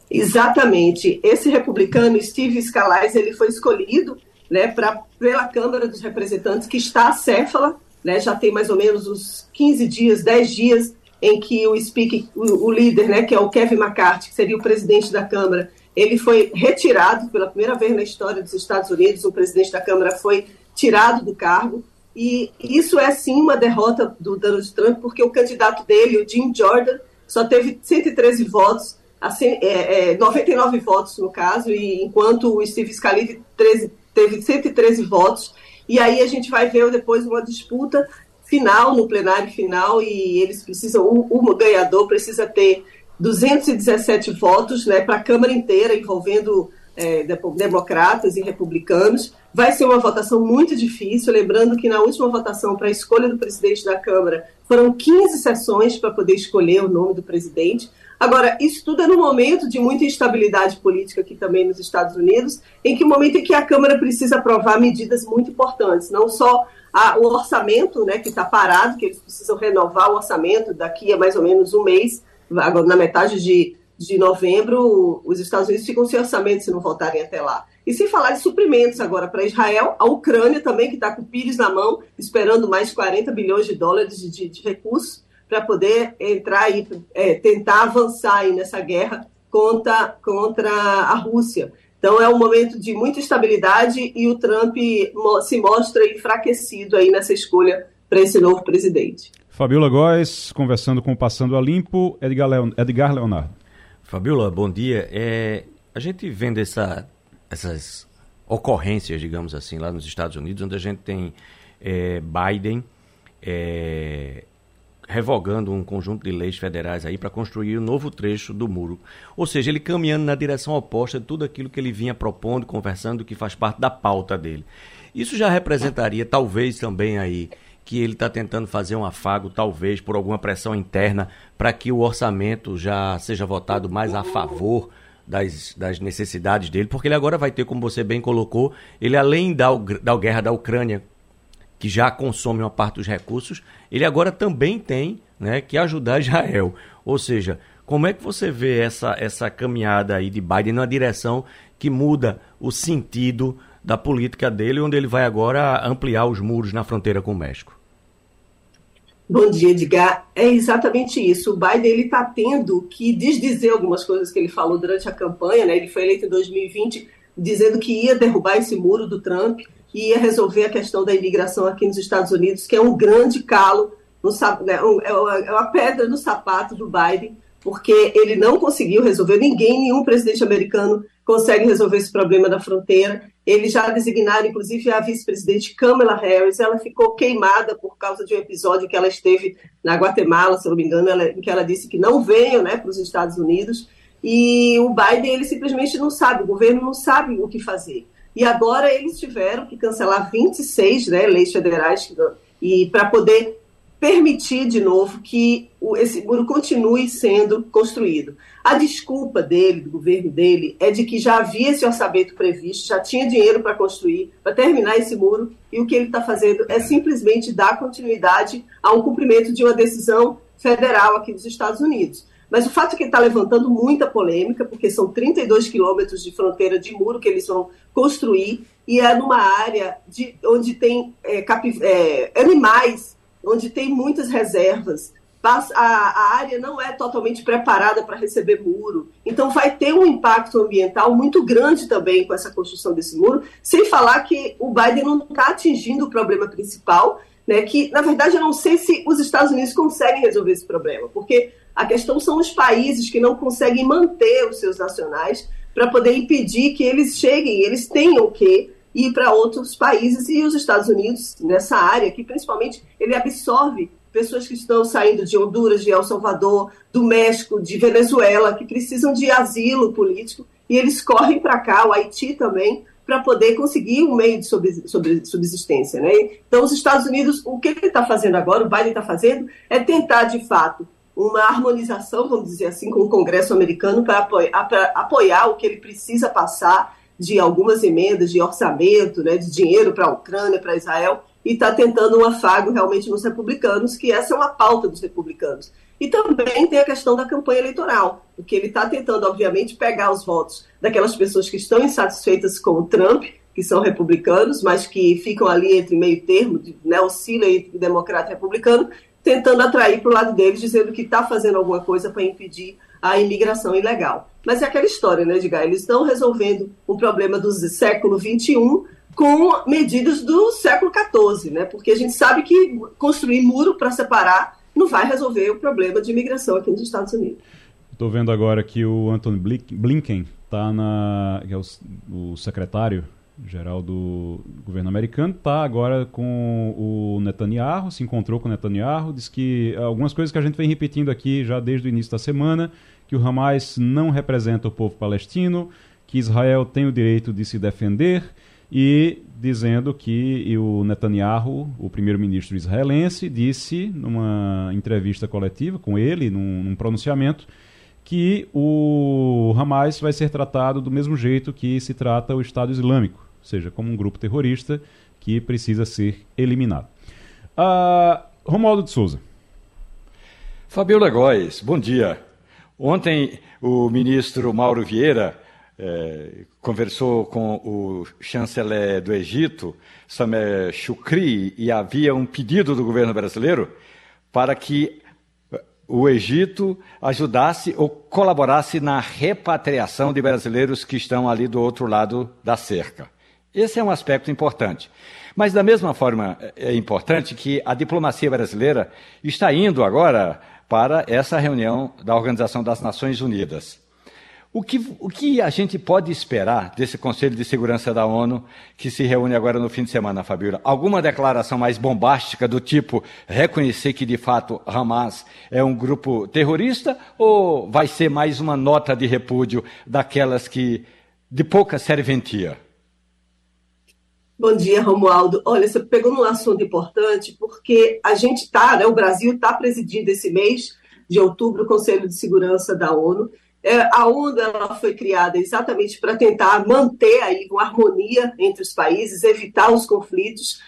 Speaker 7: Exatamente. Esse republicano, Steve Scalise, ele foi escolhido né, pra, pela Câmara dos Representantes, que está acéfala, né, já tem mais ou menos uns 15 dias, 10 dias, em que o speaker, o, o líder, né, que é o Kevin McCarthy, que seria o presidente da Câmara, ele foi retirado pela primeira vez na história dos Estados Unidos, o presidente da Câmara foi tirado do cargo, e isso é sim uma derrota do Donald Trump, porque o candidato dele, o Jim Jordan, só teve 113 votos, assim, é, é, 99 votos no caso, e enquanto o Steve Scalise teve 113 votos. E aí a gente vai ver depois uma disputa final, no plenário final, e eles precisam, o, o ganhador precisa ter 217 votos né, para a Câmara inteira, envolvendo é, democratas e republicanos. Vai ser uma votação muito difícil, lembrando que na última votação para a escolha do presidente da Câmara foram 15 sessões para poder escolher o nome do presidente. Agora, isso tudo é no momento de muita instabilidade política aqui também nos Estados Unidos, em que o momento em que a Câmara precisa aprovar medidas muito importantes, não só a, o orçamento, né, que está parado, que eles precisam renovar o orçamento daqui a mais ou menos um mês, agora na metade de, de novembro, os Estados Unidos ficam sem orçamento se não voltarem até lá. E sem falar de suprimentos agora para Israel, a Ucrânia também, que está com o pires na mão, esperando mais 40 bilhões de dólares de, de, de recursos para poder entrar e é, tentar avançar aí nessa guerra contra, contra a Rússia. Então é um momento de muita estabilidade e o Trump se mostra enfraquecido aí nessa escolha para esse novo presidente.
Speaker 2: Fabiola Góes, conversando com o Passando a Limpo, Edgar, Leon, Edgar Leonardo.
Speaker 3: Fabiola, bom dia. É, a gente vendo essa, essas ocorrências, digamos assim, lá nos Estados Unidos, onde a gente tem é, Biden é, revogando um conjunto de leis federais aí para construir um novo trecho do muro. Ou seja, ele caminhando na direção oposta de tudo aquilo que ele vinha propondo, conversando, que faz parte da pauta dele. Isso já representaria, talvez também aí, que ele está tentando fazer um afago, talvez por alguma pressão interna, para que o orçamento já seja votado mais a favor das, das necessidades dele, porque ele agora vai ter, como você bem colocou, ele além da, da guerra da Ucrânia, que já consome uma parte dos recursos, ele agora também tem né, que ajudar Israel. Ou seja, como é que você vê essa, essa caminhada aí de Biden na direção que muda o sentido da política dele, onde ele vai agora ampliar os muros na fronteira com o México?
Speaker 7: Bom dia, Edgar. É exatamente isso. O Biden está tendo que desdizer algumas coisas que ele falou durante a campanha. Né? Ele foi eleito em 2020 dizendo que ia derrubar esse muro do Trump e ia resolver a questão da imigração aqui nos Estados Unidos, que é um grande calo, no, né, é, é uma pedra no sapato do Biden, porque ele não conseguiu resolver, ninguém, nenhum presidente americano consegue resolver esse problema da fronteira. Eles já designaram, inclusive, a vice-presidente Kamala Harris, ela ficou queimada por causa de um episódio que ela esteve na Guatemala, se não me engano, ela, em que ela disse que não venham né, para os Estados Unidos, e o Biden, ele simplesmente não sabe, o governo não sabe o que fazer. E agora eles tiveram que cancelar 26 né, leis federais e para poder permitir de novo que o, esse muro continue sendo construído. A desculpa dele, do governo dele, é de que já havia esse orçamento previsto, já tinha dinheiro para construir, para terminar esse muro, e o que ele está fazendo é simplesmente dar continuidade a um cumprimento de uma decisão federal aqui dos Estados Unidos. Mas o fato é que está levantando muita polêmica, porque são 32 quilômetros de fronteira de muro que eles vão construir, e é numa área de, onde tem é, é, animais, onde tem muitas reservas. A, a área não é totalmente preparada para receber muro. Então, vai ter um impacto ambiental muito grande também com essa construção desse muro, sem falar que o Biden não está atingindo o problema principal, né, que, na verdade, eu não sei se os Estados Unidos conseguem resolver esse problema, porque a questão são os países que não conseguem manter os seus nacionais para poder impedir que eles cheguem, eles tenham que ir para outros países e os Estados Unidos nessa área, que principalmente ele absorve pessoas que estão saindo de Honduras, de El Salvador, do México, de Venezuela, que precisam de asilo político e eles correm para cá, o Haiti também, para poder conseguir um meio de subsistência. Né? Então, os Estados Unidos, o que ele está fazendo agora, o Biden está fazendo, é tentar, de fato, uma harmonização, vamos dizer assim, com o Congresso americano para apoiar, apoiar o que ele precisa passar de algumas emendas de orçamento, né, de dinheiro para a Ucrânia, para Israel, e está tentando um afago realmente nos republicanos, que essa é uma pauta dos republicanos. E também tem a questão da campanha eleitoral, porque ele está tentando, obviamente, pegar os votos daquelas pessoas que estão insatisfeitas com o Trump, que são republicanos, mas que ficam ali entre meio termo, né, oscila entre democrata e republicano, tentando atrair para o lado deles, dizendo que está fazendo alguma coisa para impedir a imigração ilegal. Mas é aquela história, né, Edgar? Eles estão resolvendo o problema do século XXI com medidas do século XIV, né? Porque a gente sabe que construir muro para separar não vai resolver o problema de imigração aqui nos Estados Unidos.
Speaker 2: Estou vendo agora que o Anthony Blinken está na, que é o, o secretário geral do governo americano está agora com o Netanyahu, se encontrou com o Netanyahu, diz que algumas coisas que a gente vem repetindo aqui já desde o início da semana, que o Hamas não representa o povo palestino, que Israel tem o direito de se defender e dizendo que o Netanyahu, o primeiro-ministro israelense, disse numa entrevista coletiva com ele, num, num, pronunciamento, que o Hamas vai ser tratado do mesmo jeito que se trata o Estado Islâmico, ou seja, como um grupo terrorista que precisa ser eliminado. Uh, Romualdo de Souza.
Speaker 4: Fabiola Góes, bom dia. Ontem o ministro Mauro Vieira é, conversou com o chanceler do Egito, Sameh Shukri, e havia um pedido do governo brasileiro para que o Egito ajudasse ou colaborasse na repatriação de brasileiros que estão ali do outro lado da cerca. Esse é um aspecto importante. Mas, da mesma forma, é importante que a diplomacia brasileira está indo agora para essa reunião da Organização das Nações Unidas. O que, o que a gente pode esperar desse Conselho de Segurança da ONU que se reúne agora no fim de semana, Fabiola? Alguma declaração mais bombástica do tipo reconhecer que de fato Hamas é um grupo terrorista ou vai ser mais uma nota de repúdio daquelas que de pouca serventia?
Speaker 7: Bom dia, Romualdo. Olha, você pegou num assunto importante porque a gente está, né, o Brasil está presidindo esse mês de outubro o Conselho de Segurança da ONU é, a ONU ela foi criada exatamente para tentar manter aí uma harmonia entre os países, evitar os conflitos.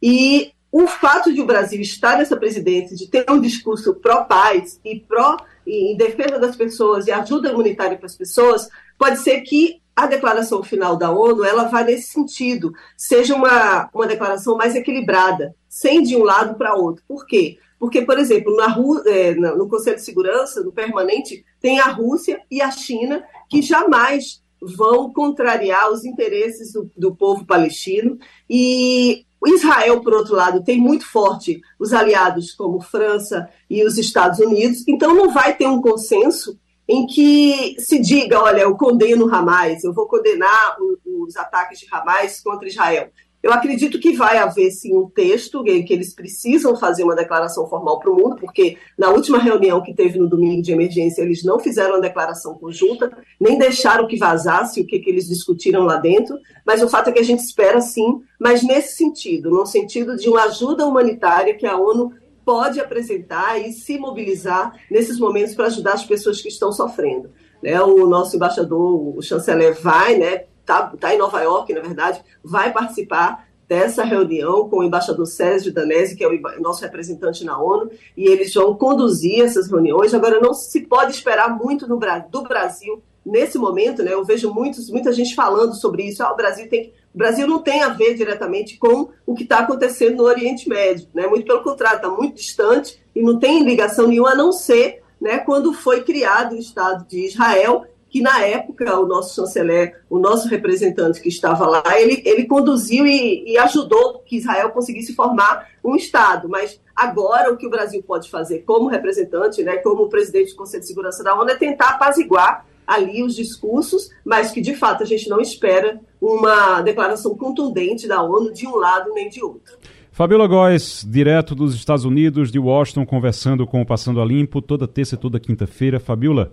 Speaker 7: E o fato de o Brasil estar nessa presidência, de ter um discurso pró-paz e pró em defesa das pessoas e ajuda humanitária para as pessoas, pode ser que a declaração final da ONU ela vá nesse sentido, seja uma, uma declaração mais equilibrada, sem de um lado para outro. Por quê? Porque, por exemplo, na, é, no Conselho de Segurança, no permanente, tem a Rússia e a China, que jamais vão contrariar os interesses do, do povo palestino. E Israel, por outro lado, tem muito forte os aliados como França e os Estados Unidos, então não vai ter um consenso em que se diga, olha, eu condeno Hamas, eu vou condenar os ataques de Hamas contra Israel. Eu acredito que vai haver sim um texto que eles precisam fazer uma declaração formal para o mundo, porque na última reunião que teve no domingo de emergência, eles não fizeram uma declaração conjunta, nem deixaram que vazasse o que, que eles discutiram lá dentro, mas o fato é que a gente espera sim, mas nesse sentido, no sentido de uma ajuda humanitária que a ONU pode apresentar e se mobilizar nesses momentos para ajudar as pessoas que estão sofrendo. Né? O nosso embaixador, o chanceler, vai né, está tá em Nova York, na verdade, vai participar dessa reunião com o embaixador Sérgio Danese, que é o nosso representante na ONU, e eles vão conduzir essas reuniões. Agora, não se pode esperar muito do Brasil nesse momento, né? Eu vejo muitos, muita gente falando sobre isso. Ah, o Brasil tem, o Brasil não tem a ver diretamente com o que está acontecendo no Oriente Médio, né? Muito pelo contrário, está muito distante e não tem ligação nenhuma a não ser, né? Quando foi criado o Estado de Israel que na época o nosso chanceler, o nosso representante que estava lá, ele, ele conduziu e, e ajudou que Israel conseguisse formar um Estado. Mas agora o que o Brasil pode fazer como representante, né, como presidente do Conselho de Segurança da ONU, é tentar apaziguar ali os discursos, mas que de fato a gente não espera uma declaração contundente da ONU de um lado nem de outro.
Speaker 2: Fabiola Góes, direto dos Estados Unidos, de Washington, conversando com o Passando a Limpo, toda terça e toda quinta-feira. Fabiola,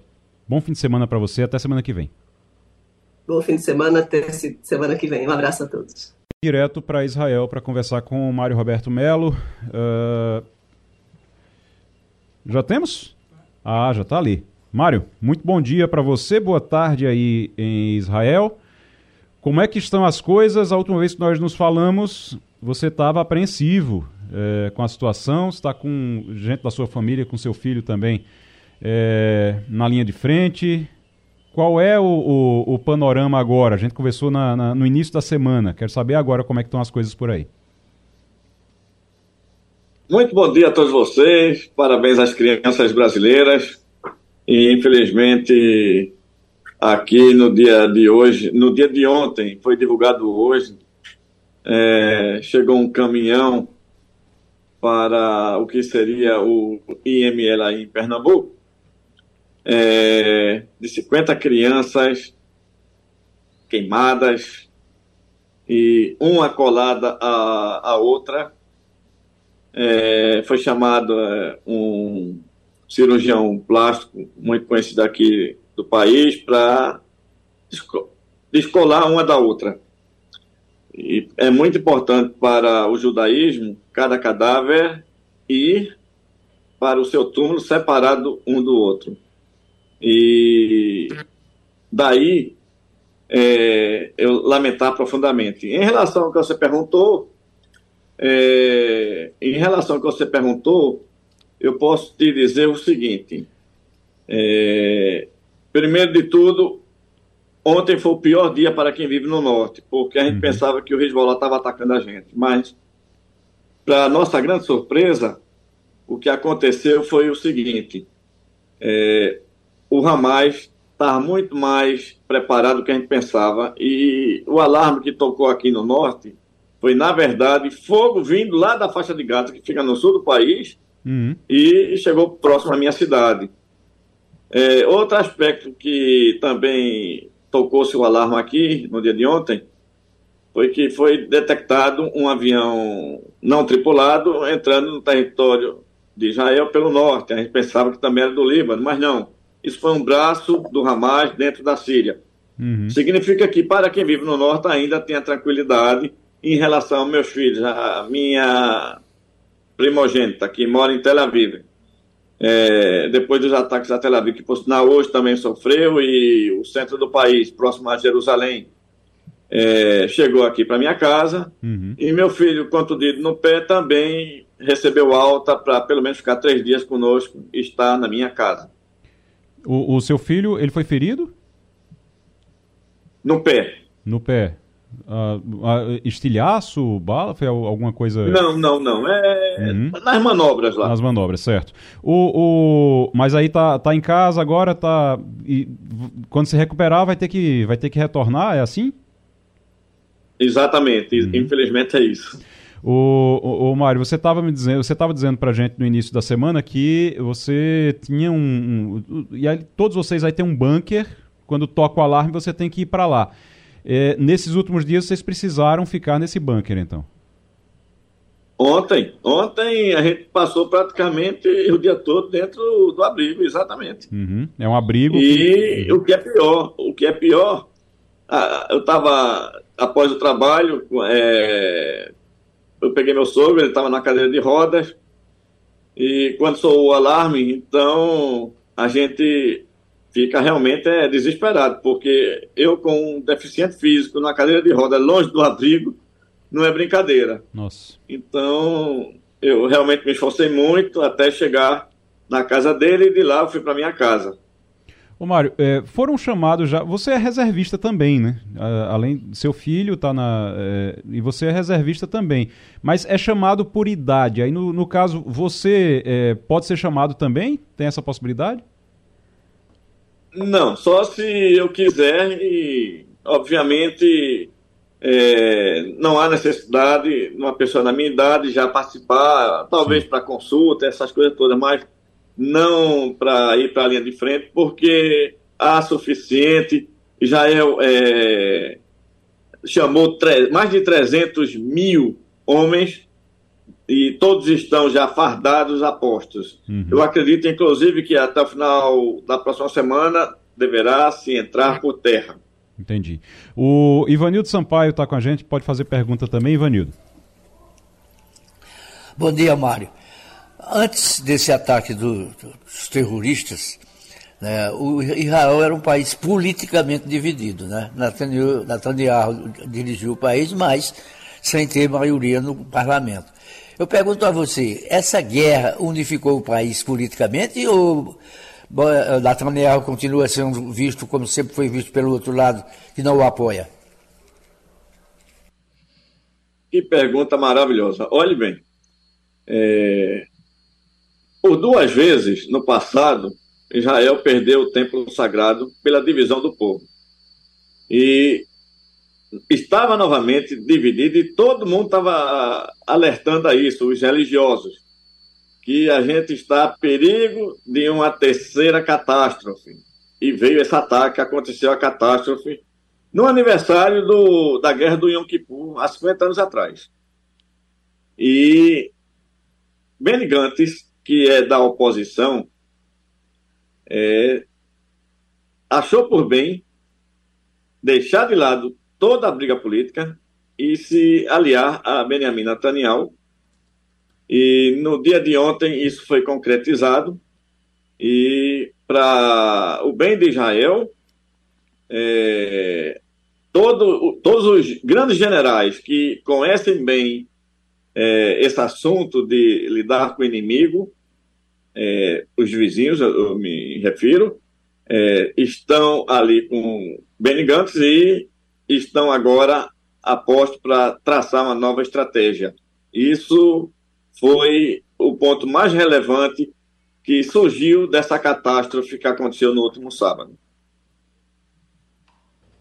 Speaker 2: Bom fim de semana para você, até semana que vem.
Speaker 7: Bom fim de semana, até semana que vem. Um abraço a todos.
Speaker 2: Direto para Israel para conversar com o Mário Roberto Melo. Uh... Já temos? Ah, já está ali. Mário, muito bom dia para você, boa tarde aí em Israel. Como é que estão as coisas? A última vez que nós nos falamos, você estava apreensivo é, com a situação, está com gente da sua família, com seu filho também é, na linha de frente. Qual é o, o, o panorama agora? A gente conversou na, na, no início da semana. Quero saber agora como é que estão as coisas por aí.
Speaker 8: Muito bom dia a todos vocês. Parabéns às crianças brasileiras. E infelizmente aqui no dia de hoje, no dia de ontem, foi divulgado hoje, é, chegou um caminhão para o que seria o IML aí em Pernambuco, é, de 50 crianças queimadas e uma colada à, outra. É, foi chamado é, um cirurgião plástico muito conhecido aqui do país para descolar uma da outra. E é muito importante para o judaísmo cada cadáver ir para o seu túmulo separado um do outro. E daí é, eu lamentar profundamente. Em relação ao que você perguntou, é, em relação ao que você perguntou, eu posso te dizer o seguinte. É, primeiro de tudo, Ontem foi o pior dia para quem vive no norte, porque a gente uhum. pensava que o Hezbollah estava atacando a gente. Mas, para nossa grande surpresa, o que aconteceu foi o seguinte: é, o Hamas estava muito mais preparado do que a gente pensava, e o alarme que tocou aqui no norte foi, na verdade, fogo vindo lá da faixa de Gaza, que fica no sul do país, uhum. e chegou próximo à minha cidade. É, outro aspecto que também tocou-se o alarme aqui no dia de ontem, foi que foi detectado um avião não tripulado entrando no território de Israel pelo norte. A gente pensava que também era do Líbano, mas não. Isso foi um braço do Hamas dentro da Síria. Uhum. Significa que para quem vive no norte ainda tem a tranquilidade em relação aos meus filhos. A minha primogênita, que mora em Tel Aviv, é, depois dos ataques a Tel Aviv, que por sinal hoje também sofreu, e o centro do país, próximo a Jerusalém, é, chegou aqui para minha casa. Uhum. E meu filho, contundido no pé, também recebeu alta para pelo menos ficar três dias conosco e estar na minha casa.
Speaker 2: O, o seu filho, ele foi ferido?
Speaker 8: No pé.
Speaker 2: No pé. Uh, uh, estilhaço, bala, foi alguma coisa?
Speaker 8: Não, não, não. É uhum. nas manobras lá.
Speaker 2: Nas manobras, certo. O, o, mas aí tá, tá em casa agora, tá. E quando se recuperar, vai ter que, vai ter que retornar, é assim?
Speaker 8: Exatamente, uhum. infelizmente é isso.
Speaker 2: O, o, o Mário, você estava me dizendo, você estava dizendo pra gente no início da semana que você tinha um, um, e aí, todos vocês aí tem um bunker, quando toca o alarme você tem que ir para lá. É, nesses últimos dias vocês precisaram ficar nesse bunker, então?
Speaker 8: Ontem, ontem a gente passou praticamente o dia todo dentro do abrigo, exatamente.
Speaker 2: Uhum. É um abrigo.
Speaker 8: E que... o que é pior, o que é pior, eu estava após o trabalho, é, eu peguei meu sogro, ele estava na cadeira de rodas e quando soou o alarme, então a gente fica realmente é, desesperado, porque eu com um deficiente físico na cadeira de roda, longe do abrigo, não é brincadeira.
Speaker 2: Nossa.
Speaker 8: Então, eu realmente me esforcei muito até chegar na casa dele e de lá eu fui para minha casa.
Speaker 2: Ô Mário, é, foram chamados já. Você é reservista também, né? além seu filho tá na. É, e você é reservista também. Mas é chamado por idade. Aí, no, no caso, você é, pode ser chamado também? Tem essa possibilidade?
Speaker 8: Não, só se eu quiser e, obviamente, é, não há necessidade de uma pessoa da minha idade já participar, talvez para consulta, essas coisas todas, mas não para ir para a linha de frente, porque há suficiente. Israel é, chamou mais de 300 mil homens e todos estão já fardados a postos. Uhum. Eu acredito, inclusive, que até o final da próxima semana deverá se entrar por terra.
Speaker 2: Entendi. O Ivanildo Sampaio está com a gente, pode fazer pergunta também, Ivanildo.
Speaker 5: Bom dia, Mário. Antes desse ataque do, dos terroristas, né, o Israel era um país politicamente dividido. Né? Netanyahu, Netanyahu dirigiu o país, mas sem ter maioria no parlamento. Eu pergunto a você, essa guerra unificou o país politicamente ou Netanyahu continua sendo visto como sempre foi visto pelo outro lado, que não o apoia?
Speaker 8: Que pergunta maravilhosa. Olhe bem, é... por duas vezes no passado, Israel perdeu o templo sagrado pela divisão do povo. E estava novamente dividido e todo mundo estava alertando a isso, os religiosos, que a gente está a perigo de uma terceira catástrofe. E veio esse ataque, aconteceu a catástrofe no aniversário do, da guerra do Yom Kippur, há 50 anos atrás. E Benny Gantz, que é da oposição, é, achou por bem deixar de lado toda a briga política e se aliar a Benjamin Netanyahu. E no dia de ontem isso foi concretizado e para o bem de Israel, é, todo, todos os grandes generais que conhecem bem é, esse assunto de lidar com o inimigo é, os vizinhos, eu me refiro, é, estão ali com Benny Gantz e estão agora a posto para traçar uma nova estratégia. Isso foi o ponto mais relevante que surgiu dessa catástrofe que aconteceu no último sábado.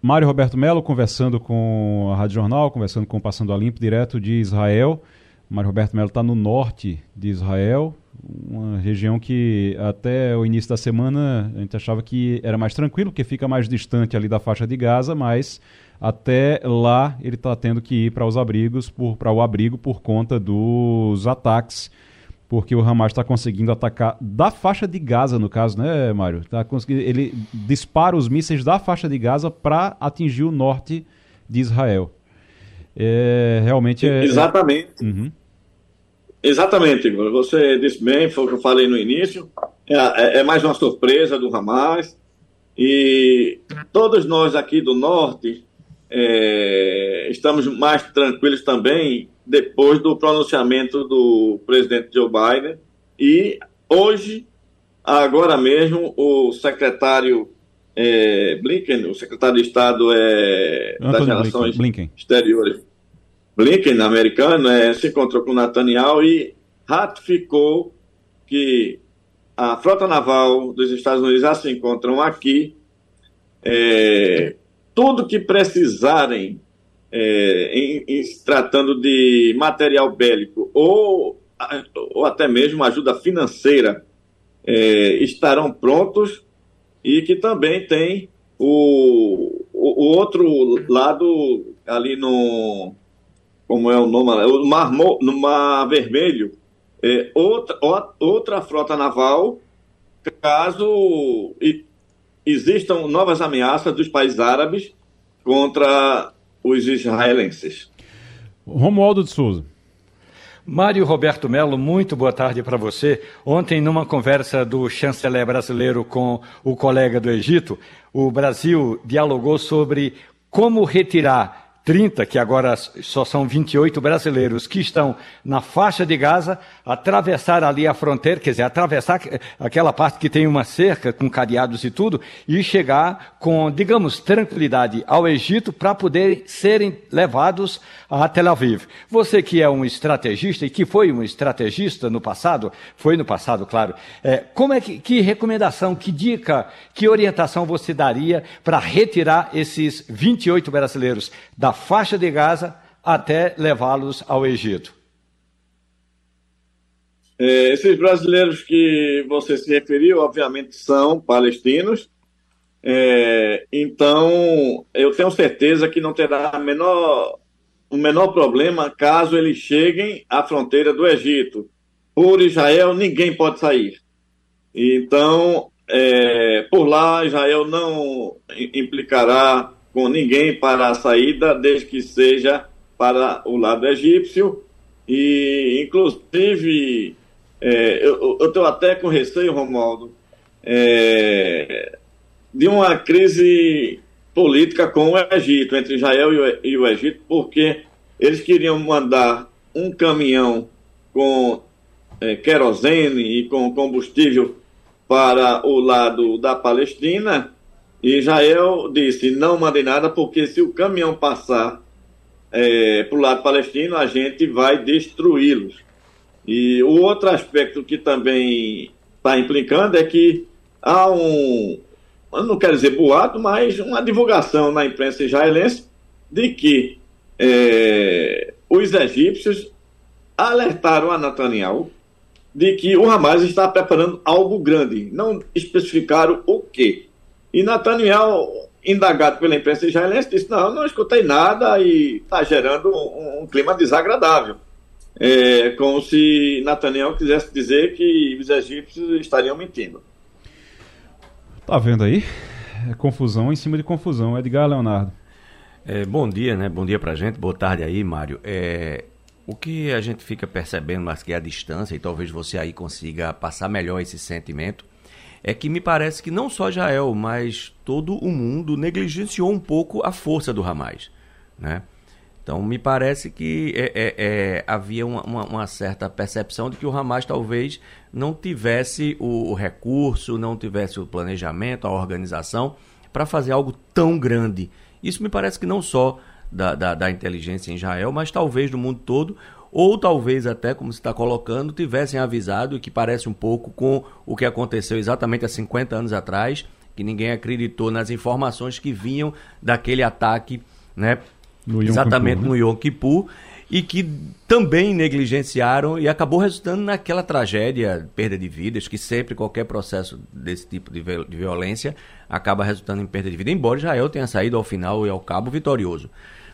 Speaker 2: Mário Roberto Melo conversando com a Rádio Jornal, conversando com o Passando a Limpo, direto de Israel. Mário Roberto Melo está no norte de Israel, uma região que até o início da semana a gente achava que era mais tranquilo, porque fica mais distante ali da faixa de Gaza, mas até lá ele está tendo que ir para os abrigos, para o abrigo por conta dos ataques, porque o Hamas está conseguindo atacar da faixa de Gaza, no caso, né, Mário? Tá conseguindo, ele dispara os mísseis da faixa de Gaza para atingir o norte de Israel. É, realmente é.
Speaker 8: Exatamente. Uhum. Exatamente, Igor. Você disse bem, foi o que eu falei no início. É, é, é, mais uma surpresa do Hamas. E todos nós aqui do Norte é, estamos mais tranquilos também depois do pronunciamento do presidente Joe Biden. E hoje, agora mesmo, o secretário é, Blinken, o secretário de Estado é, das Relações Blinken. Exteriores, Blinken, americano, é, se encontrou com Netanyahu e ratificou que a frota naval dos Estados Unidos já se encontram aqui. É, tudo que precisarem é, em, em tratando de material bélico ou, ou até mesmo ajuda financeira é, estarão prontos e que também tem o, o, o outro lado ali no, como é o nome, o Mar, no Mar Vermelho, é, outra, outra frota naval, caso existam novas ameaças dos países árabes contra os israelenses.
Speaker 2: Romualdo de Souza.
Speaker 4: Mário Roberto Melo, muito boa tarde para você. Ontem, numa conversa do chanceler brasileiro com o colega do Egito, o Brasil dialogou sobre como retirar 30, que agora só são 28 brasileiros que estão na faixa de Gaza, atravessar ali a fronteira, quer dizer, atravessar aquela parte que tem uma cerca com cadeados e tudo, e chegar com, digamos, tranquilidade ao Egito para poder serem levados a Tel Aviv. Você que é um estrategista e que foi um estrategista no passado, foi no passado, claro, é, como é que, que recomendação, que dica, que orientação você daria para retirar esses 28 brasileiros da faixa de Gaza até levá-los ao Egito?
Speaker 8: É, esses brasileiros que você se referiu, obviamente, são palestinos. É, então, eu tenho certeza que não terá menor, o menor problema caso eles cheguem à fronteira do Egito. Por Israel, ninguém pode sair. Então, é, por lá, Israel não implicará com ninguém para a saída, desde que seja para o lado egípcio. E, inclusive, é, eu estou até com receio, Romualdo, é, de uma crise política com o Egito, entre Israel e o, Egito, porque eles queriam mandar um caminhão com é, querosene e com combustível para o lado da Palestina. E Israel disse: não mandem nada, porque se o caminhão passar é, para o lado palestino, a gente vai destruí-los. E o outro aspecto que também está implicando é que há um, não quero dizer boato, mas uma divulgação na imprensa israelense de que é, os egípcios alertaram a Netanyahu de que o Hamas está preparando algo grande. Não especificaram o quê. E Netanyahu, indagado pela imprensa israelense, disse: Não, não escutei nada e está gerando um, um, clima desagradável. É, como se Netanyahu quisesse dizer que os egípcios estariam mentindo.
Speaker 2: Tá vendo aí? É confusão em cima de confusão. Edgar Leonardo.
Speaker 3: É, bom dia, né? Bom dia pra gente. Boa tarde aí, Mário. É, o que a gente fica percebendo, mas que é a distância, e talvez você aí consiga passar melhor esse sentimento, é que me parece que não só Israel, mas todo o mundo negligenciou um pouco a força do Hamas, né? Então me parece que é, é, é, havia uma, uma, uma, certa percepção de que o Hamas talvez não tivesse o, recurso, não tivesse o planejamento, a organização para fazer algo tão grande. Isso me parece que não só da, da, da inteligência em Israel, mas talvez do mundo todo, ou talvez até, como você está colocando, tivessem avisado, e que parece um pouco com o que aconteceu exatamente há 50 anos atrás, que ninguém acreditou nas informações que vinham daquele ataque, né? No exatamente Kippur, né? no Yom Kippur, e que também negligenciaram e acabou resultando naquela tragédia, perda de vidas, que sempre qualquer processo desse tipo de, violência acaba resultando em perda de vida, embora Israel tenha saído ao final e ao cabo vitorioso.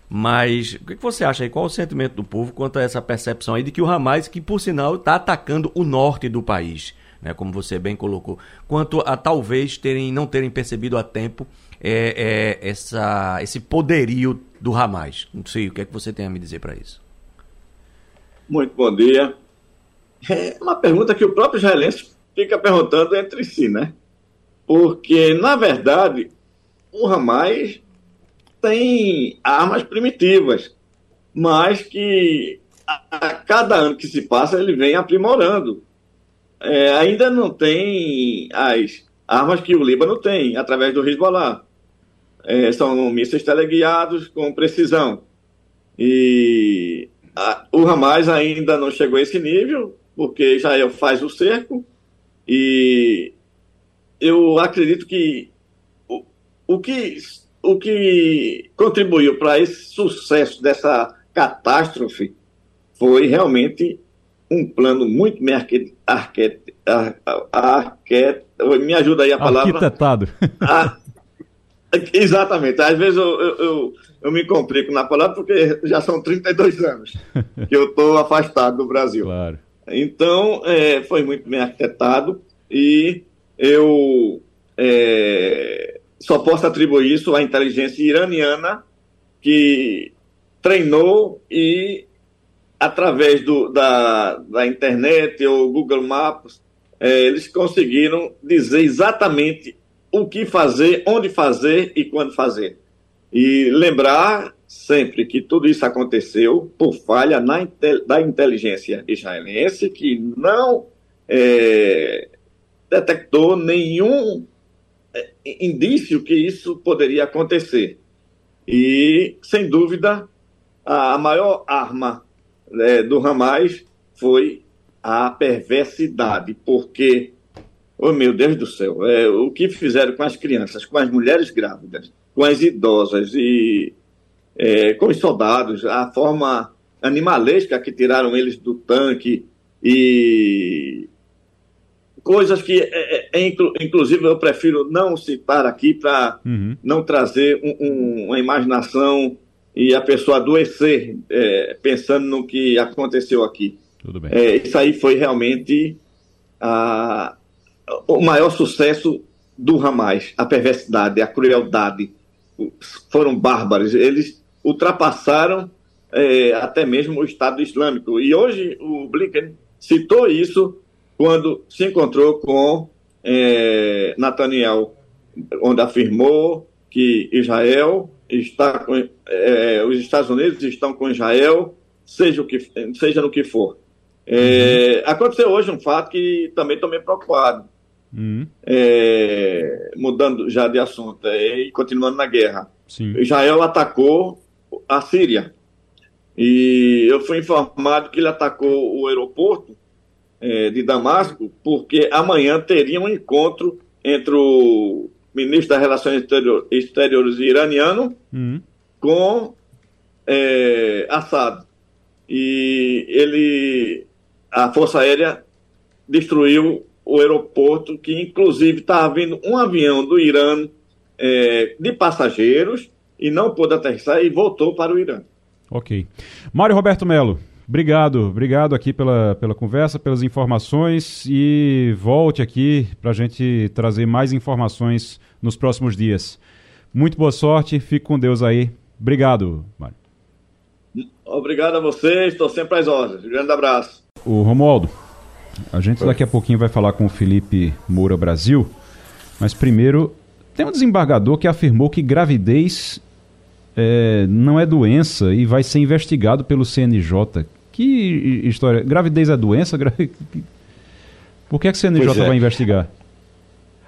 Speaker 3: Mas o que você acha aí? Qual o sentimento do povo quanto a essa percepção aí de que o Hamas, que por sinal está atacando o norte do país, né, como você bem colocou, quanto a talvez terem, não terem percebido a tempo é, é, essa, esse poderio do Hamas? Não sei, o que é que você tem a me dizer para isso?
Speaker 8: Muito bom dia. É uma pergunta que o próprio israelense fica perguntando entre si, né? Porque, na verdade, o Hamas tem armas primitivas, mas que a, cada ano que se passa ele vem aprimorando. É, ainda não tem as armas que o Líbano tem, através do Hezbollah. É, são mísseis teleguiados com precisão. E a, o Hamas ainda não chegou a esse nível, porque Israel faz o cerco, e eu acredito que o, o que o que contribuiu para esse sucesso dessa catástrofe foi realmente um plano muito arquet, arquet, arquet, me ajuda aí a palavra.
Speaker 2: Arquitetado.
Speaker 8: Ah, exatamente. Às vezes eu, eu, eu, eu, me complico na palavra porque já são 32 anos que eu estou afastado do Brasil.
Speaker 2: Claro.
Speaker 8: Então, é, foi muito bem arquitetado e eu é, só posso atribuir isso à inteligência iraniana que treinou e, através do, da, da internet ou Google Maps, é, eles conseguiram dizer exatamente o que fazer, onde fazer e quando fazer. E lembrar sempre que tudo isso aconteceu por falha na, da inteligência israelense, que não é, detectou nenhum é, indício que isso poderia acontecer. E, sem dúvida, a maior arma né, do Hamas foi a perversidade, porque, oh meu Deus do céu, é, o que fizeram com as crianças, com as mulheres grávidas, com as idosas e é, com os soldados, a forma animalesca que tiraram eles do tanque e coisas que, é, é, é inclusive, eu prefiro não citar aqui para uhum. não trazer um, um, uma imaginação e a pessoa adoecer é, pensando no que aconteceu aqui.
Speaker 2: Tudo bem.
Speaker 8: É, isso aí foi realmente a, o maior sucesso do Hamas, a perversidade, a crueldade. Foram bárbaros. Eles ultrapassaram é, até mesmo o Estado Islâmico. E hoje o Blinken citou isso quando se encontrou com é, Nathaniel, onde afirmou que Israel está com, é, os Estados Unidos estão com Israel, seja, o que, seja no que for. É, uhum. Aconteceu hoje um fato que também estou meio preocupado. Uhum. É, mudando já de assunto é, e continuando na guerra. Sim. Israel atacou a Síria. E eu fui informado que ele atacou o aeroporto é, de Damasco, porque amanhã teria um encontro entre o ministro das Relações Exterior, Exteriores iraniano uhum. com é, Assad. E ele, a Força Aérea destruiu o aeroporto, que inclusive estava vindo um avião do Irã é, de passageiros e não pôde aterrissar e voltou para o Irã.
Speaker 2: Ok. Mário Roberto Melo, obrigado, obrigado aqui pela, pela conversa, pelas informações e volte aqui para a gente trazer mais informações nos próximos dias. Muito boa sorte, fique com Deus aí. Obrigado, Mário.
Speaker 8: Obrigado a vocês, estou sempre às ordens. Um grande abraço.
Speaker 2: O Romualdo. A gente daqui a pouquinho vai falar com o Felipe Moura Brasil, mas primeiro tem um desembargador que afirmou que gravidez é, não é doença e vai ser investigado pelo CNJ. Que história? Gravidez é doença? Por que, é que o CNJ é. vai investigar?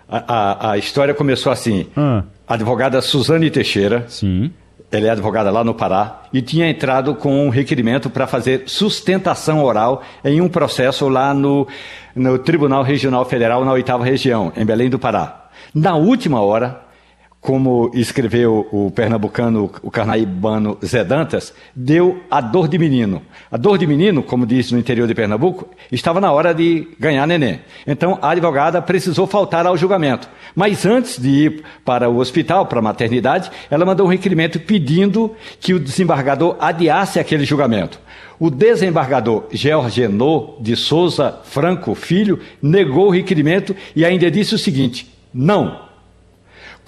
Speaker 4: A, a, a, história começou assim. Ah. A advogada Suzane Teixeira.
Speaker 2: Sim
Speaker 4: ela é advogada lá no Pará, e tinha entrado com um requerimento para fazer sustentação oral em um processo lá no, no Tribunal Regional Federal, na oitava região, em Belém do Pará. Na última hora, como escreveu o pernambucano, o carnaibano Zé Dantas, deu a dor de menino. A dor de menino, como diz no interior de Pernambuco, estava na hora de ganhar neném. Então a advogada precisou faltar ao julgamento. Mas antes de ir para o hospital, para a maternidade, ela mandou um requerimento pedindo que o desembargador adiasse aquele julgamento. O desembargador Georgenot de Souza Franco Filho negou o requerimento e ainda disse o seguinte: não,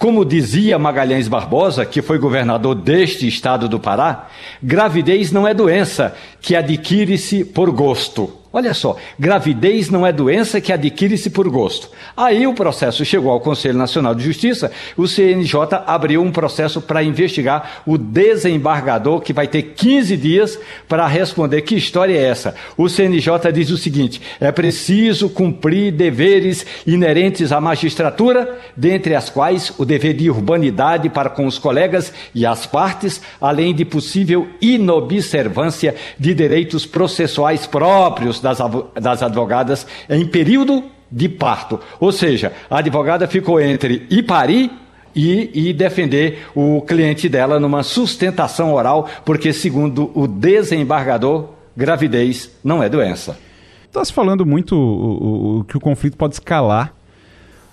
Speaker 4: como dizia Magalhães Barbosa, que foi governador deste estado do Pará, gravidez não é doença que adquire-se por gosto. Olha só, gravidez não é doença que adquire-se por gosto. Aí o processo chegou ao Conselho Nacional de Justiça, o CNJ abriu um processo para investigar o desembargador, que vai ter 15 dias para responder que história é essa. O CNJ diz o seguinte: é preciso cumprir deveres inerentes à magistratura, dentre as quais o dever de urbanidade para com os colegas e as partes, além de possível inobservância de direitos processuais próprios das, das advogadas em período de parto. Ou seja, a advogada ficou entre ir parir e, e, defender o cliente dela numa sustentação oral, porque, segundo o desembargador, gravidez não é doença.
Speaker 2: Está se falando muito o, o, que o conflito pode escalar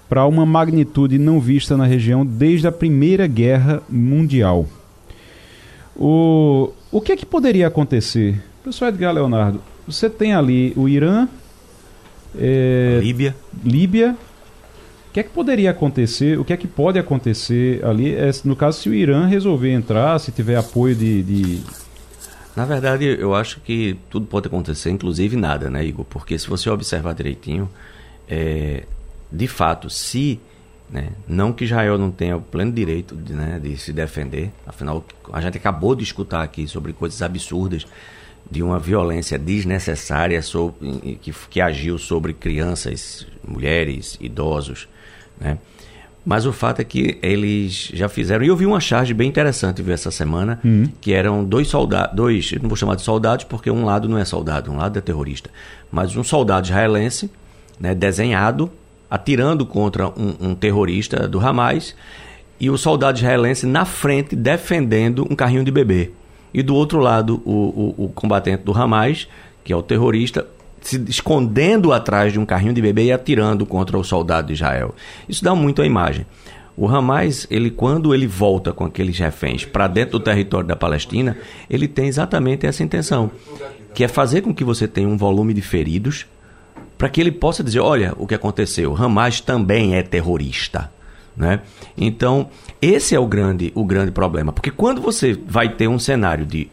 Speaker 2: para uma magnitude não vista na região desde a Primeira Guerra Mundial. O, o que é que poderia acontecer? Professor Edgar Leonardo, você tem ali o Irã,
Speaker 3: é, Líbia.
Speaker 2: Líbia. O que é que poderia acontecer? O que é que pode acontecer ali? É, no caso, se o Irã resolver entrar, se tiver apoio de, de...
Speaker 3: Na verdade, eu acho que tudo pode acontecer, inclusive nada, né, Igor? Porque se você observar direitinho, é, de fato, se né, não que Israel não tenha o pleno direito de, né, de se defender, afinal, a gente acabou de escutar aqui sobre coisas absurdas de uma violência desnecessária sobre, que, que agiu sobre crianças, mulheres, idosos, né? Mas o fato é que eles já fizeram. E eu vi uma charge bem interessante viu, essa semana, uhum. que eram dois soldados, dois, não vou chamar de soldados, porque um lado não é soldado, um lado é terrorista. Mas um soldado israelense, né, desenhado, atirando contra um, um terrorista do Hamas, e o soldado israelense na frente defendendo um carrinho de bebê e do outro lado o, o, o combatente do Hamas, que é o terrorista, se escondendo atrás de um carrinho de bebê e atirando contra o soldado de Israel. Isso dá muito a imagem. O Hamas, ele quando ele volta com aqueles reféns para dentro do território da Palestina, ele tem exatamente essa intenção, que é fazer com que você tenha um volume de feridos, para que ele possa dizer, olha o que aconteceu, Hamas também é terrorista. Né? Então, esse é o grande, o grande problema. Porque quando você vai ter um cenário de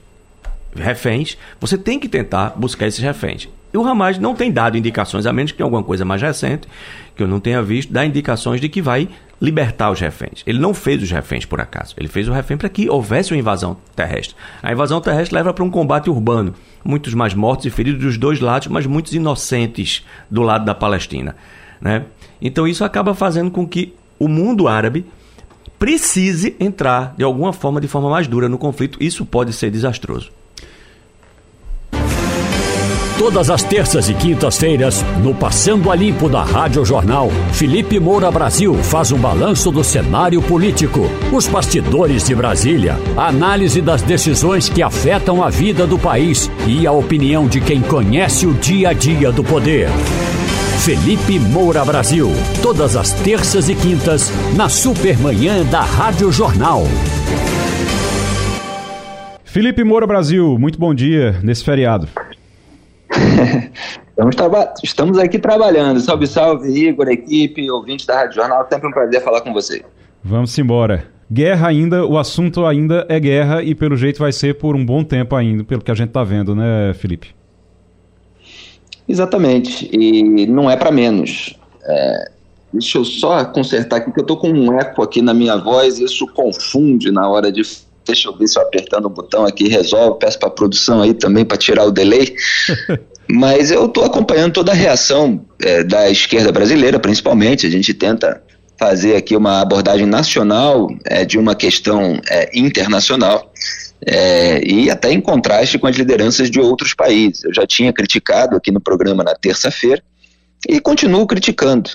Speaker 3: reféns, você tem que tentar buscar esses reféns. E o Hamas não tem dado indicações, a menos que tenha alguma coisa mais recente, que eu não tenha visto, dá indicações de que vai libertar os reféns. Ele não fez os reféns por acaso. Ele fez o refém para que houvesse uma invasão terrestre. A invasão terrestre leva para um combate urbano. Muitos mais mortos e feridos dos dois lados, mas muitos inocentes do lado da Palestina. Né? Então isso acaba fazendo com que o mundo árabe precise entrar de alguma forma, de forma mais dura no conflito. Isso pode ser desastroso.
Speaker 1: Todas as terças e quintas-feiras, no Passando a Limpo da Rádio Jornal, Felipe Moura Brasil faz um balanço do cenário político, os bastidores de Brasília, a análise das decisões que afetam a vida do país e a opinião de quem conhece o dia a dia do poder. Felipe Moura Brasil, todas as terças e quintas, na Supermanhã da Rádio Jornal.
Speaker 2: Felipe Moura Brasil, muito bom dia nesse feriado.
Speaker 9: estamos, estamos, aqui trabalhando. Salve, salve, Igor, equipe, ouvinte da Rádio Jornal. Sempre um prazer falar com você.
Speaker 2: Vamos embora. Guerra ainda, o assunto ainda é guerra e pelo jeito vai ser por um bom tempo ainda, pelo que a gente está vendo, né, Felipe?
Speaker 9: Exatamente. E não é para menos. É, deixa eu só consertar aqui, que eu estou com um eco aqui na minha voz e isso confunde na hora de Deixa eu ver se eu apertando o botão aqui resolve. Peço para a produção aí também para tirar o delay. Mas eu estou acompanhando toda a reação é, da esquerda brasileira, principalmente. A gente tenta fazer aqui uma abordagem nacional é, de uma questão é, internacional. É, e até em contraste com as lideranças de outros países. Eu já tinha criticado aqui no programa na terça-feira e continuo criticando,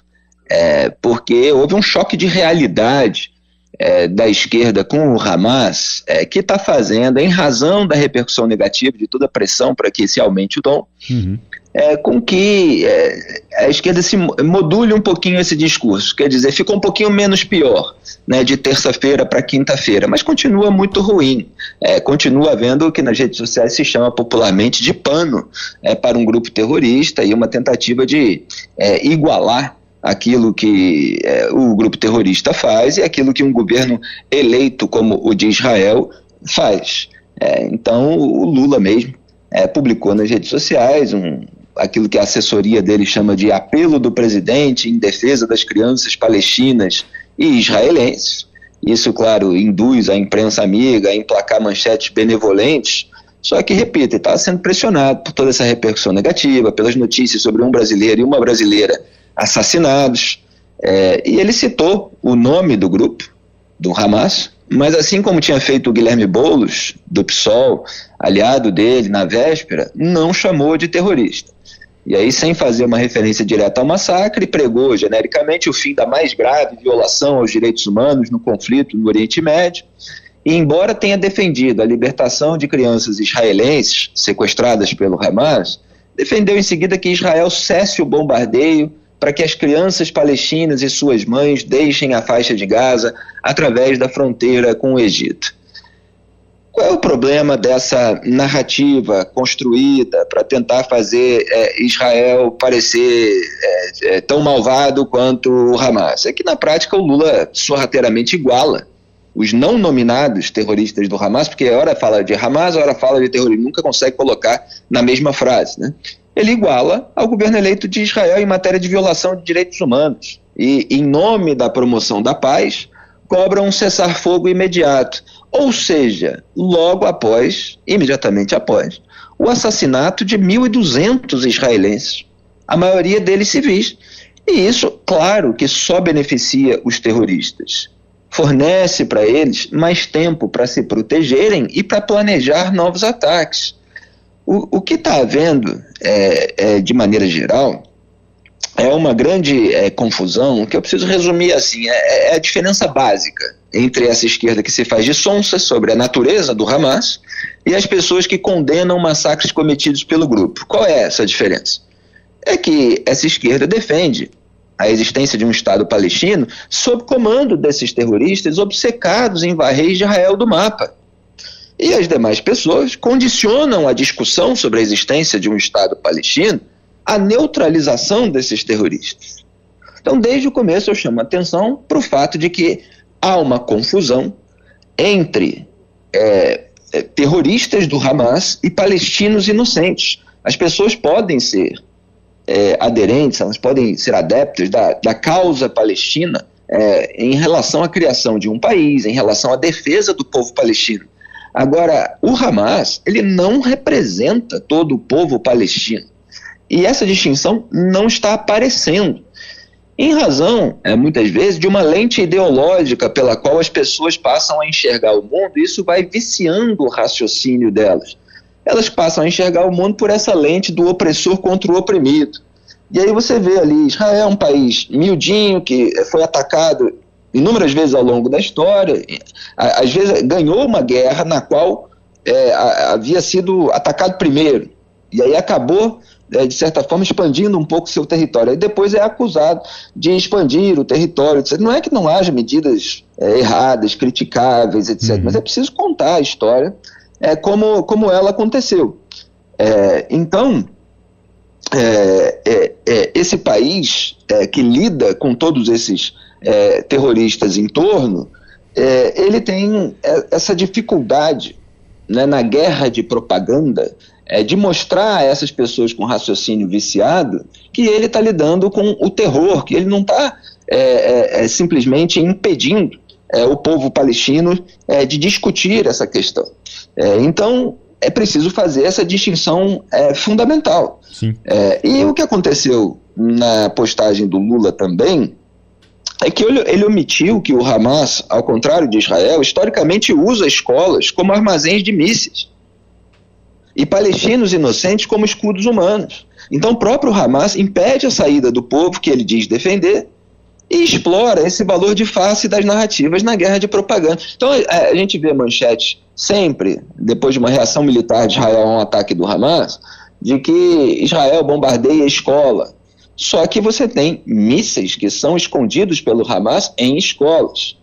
Speaker 9: é, porque houve um choque de realidade é, da esquerda com o Hamas, é, que está fazendo, em razão da repercussão negativa, de toda a pressão para que se aumente o dom, uhum. É, com que é, a esquerda se module um pouquinho esse discurso. Quer dizer, ficou um pouquinho menos pior né, de terça-feira para quinta-feira, mas continua muito ruim. É, continua havendo o que nas redes sociais se chama popularmente de pano é, para um grupo terrorista e uma tentativa de igualar aquilo que é, o grupo terrorista faz e aquilo que um governo eleito como o de Israel faz. É, então, o Lula mesmo é, publicou nas redes sociais um, aquilo que a assessoria dele chama de apelo do presidente em defesa das crianças palestinas e israelenses. Isso, claro, induz a imprensa amiga a emplacar manchetes benevolentes, só que, repito, está sendo pressionado por toda essa repercussão negativa, pelas notícias sobre um brasileiro e uma brasileira assassinados. É, e ele citou o nome do grupo, do Hamas, mas assim como tinha feito o Guilherme Boulos, do PSOL, aliado dele na véspera, não chamou de terrorista. E aí, sem fazer uma referência direta ao massacre, pregou genericamente o fim da mais grave violação aos direitos humanos no conflito no Oriente Médio. E, embora tenha defendido a libertação de crianças israelenses sequestradas pelo Hamas, defendeu em seguida que Israel cesse o bombardeio para que as crianças palestinas e suas mães deixem a faixa de Gaza através da fronteira com o Egito. Qual é o problema dessa narrativa construída para tentar fazer é, Israel parecer é, é, tão malvado quanto o Hamas? É que na prática o Lula sorrateiramente iguala os não nominados terroristas do Hamas, porque a hora fala de Hamas, a hora fala de terrorismo, nunca consegue colocar na mesma frase. Né? ele iguala ao governo eleito de Israel em matéria de violação de direitos humanos. E, em nome da promoção da paz, cobra um cessar-fogo imediato. Ou seja, logo após, imediatamente após, o assassinato de 1.200 israelenses, a maioria deles civis. E isso, claro, que só beneficia os terroristas. Fornece para eles mais tempo para se protegerem e para planejar novos ataques. O, o que está havendo, é, é, de maneira geral, é uma grande é, confusão que eu preciso resumir assim: é, é, a diferença básica entre essa esquerda que se faz de sonsa sobre a natureza do Hamas e as pessoas que condenam massacres cometidos pelo grupo. Qual é essa diferença? É que essa esquerda defende a existência de um Estado palestino sob comando desses terroristas obcecados em varrer Israel do mapa. E as demais pessoas condicionam a discussão sobre a existência de um Estado palestino à neutralização desses terroristas. Então, desde o começo, eu chamo a atenção para o fato de que há uma confusão entre é, é, terroristas do Hamas e palestinos inocentes. As pessoas podem ser é, aderentes, elas podem ser adeptas da, da causa palestina é, em relação à criação de um país, em relação à defesa do povo palestino. Agora, o Hamas, ele não representa todo o povo palestino. E essa distinção não está aparecendo. Em razão, é, muitas vezes, de uma lente ideológica pela qual as pessoas passam a enxergar o mundo, e isso vai viciando o raciocínio delas. Elas passam a enxergar o mundo por essa lente do opressor contra o oprimido. E aí você vê ali, Israel é um país miudinho, que foi atacado inúmeras vezes ao longo da história, às vezes ganhou uma guerra na qual é, havia sido atacado primeiro, e aí acabou, de certa forma, expandindo um pouco seu território. E depois é acusado de expandir o território. Não é que não haja medidas é, erradas, criticáveis, etc., uhum. mas é preciso contar a história é, como, como ela aconteceu. É, então, é, é, é, esse país é, que lida com todos esses é, terroristas em torno, é, ele tem essa dificuldade né, na guerra de propaganda de mostrar a essas pessoas com raciocínio viciado que ele está lidando com o terror, que ele não está simplesmente impedindo o povo palestino de discutir essa questão. então, é preciso fazer essa distinção é, fundamental. É, e o que aconteceu na postagem do Lula também é que ele, ele omitiu que o Hamas, ao contrário de Israel, historicamente usa escolas como armazéns de mísseis e palestinos inocentes como escudos humanos. Então, o próprio Hamas impede a saída do povo que ele diz defender e explora esse valor de face das narrativas na guerra de propaganda. Então, a, a gente vê manchete sempre, depois de uma reação militar de Israel a um ataque do Hamas, de que Israel bombardeia a escola. Só que você tem mísseis que são escondidos pelo Hamas em escolas.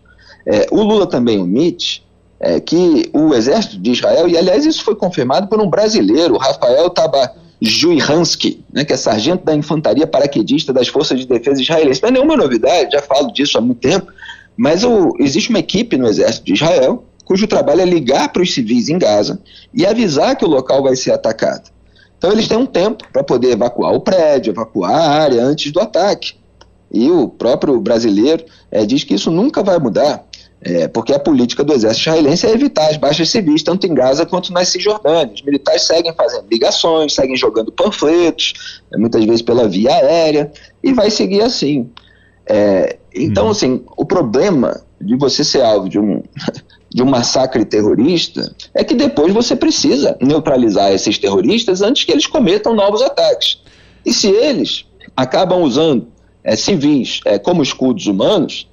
Speaker 9: É, o Lula também omite é, que o exército de Israel, e aliás isso foi confirmado por um brasileiro, Rafael Tabajuihansky, né, que é sargento da infantaria paraquedista das forças de defesa israelenses. Não é nenhuma novidade, já falo disso há muito tempo, mas o, existe uma equipe no exército de Israel cujo trabalho é ligar para os civis em Gaza e avisar que o local vai ser atacado. Então eles têm um tempo para poder evacuar o prédio, evacuar a área antes do ataque. E o próprio brasileiro é, diz que isso nunca vai mudar, é, porque a política do exército israelense é evitar as baixas civis, tanto em Gaza quanto na Cisjordânia. Os militares seguem fazendo ligações, seguem jogando panfletos, é, muitas vezes pela via aérea, e vai seguir assim. É, então, hum. assim, o problema de você ser alvo de um, de um massacre terrorista é que depois você precisa neutralizar esses terroristas antes que eles cometam novos ataques. E se eles acabam usando é, civis é, como escudos humanos,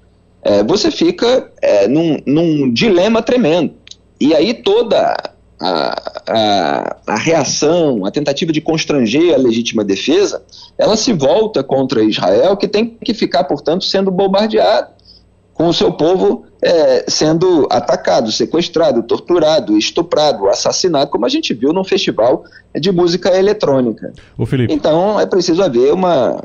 Speaker 9: é, você fica num, num, dilema tremendo. E aí toda a, a, a, reação, a tentativa de constranger a legítima defesa, ela se volta contra Israel, que tem que ficar, portanto, sendo bombardeado com o seu povo é, sendo atacado, sequestrado, torturado, estuprado, assassinado, como a gente viu num festival de música eletrônica. Então é preciso haver uma,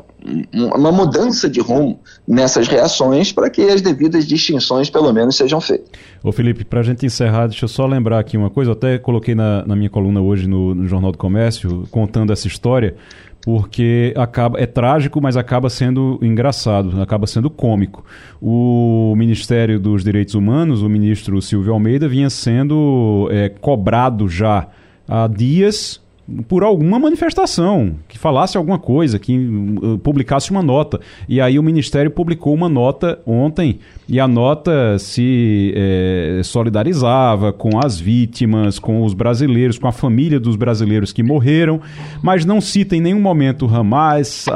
Speaker 9: uma mudança de rumo nessas reações para que as devidas distinções, pelo menos, sejam feitas.
Speaker 2: Ô Felipe, para a gente encerrar, deixa eu só lembrar aqui uma coisa, eu até coloquei na, na minha coluna hoje no, no Jornal do Comércio, contando essa história porque acaba é trágico, mas acaba sendo engraçado, acaba sendo cômico. O Ministério dos Direitos Humanos, o ministro Silvio Almeida, vinha sendo é, cobrado já há dias por alguma manifestação, que falasse alguma coisa, que uh, publicasse uma nota. E aí o Ministério publicou uma nota ontem, e a nota se é, solidarizava com as vítimas, com os brasileiros, com a família dos brasileiros que morreram, mas não cita em nenhum momento Hamas,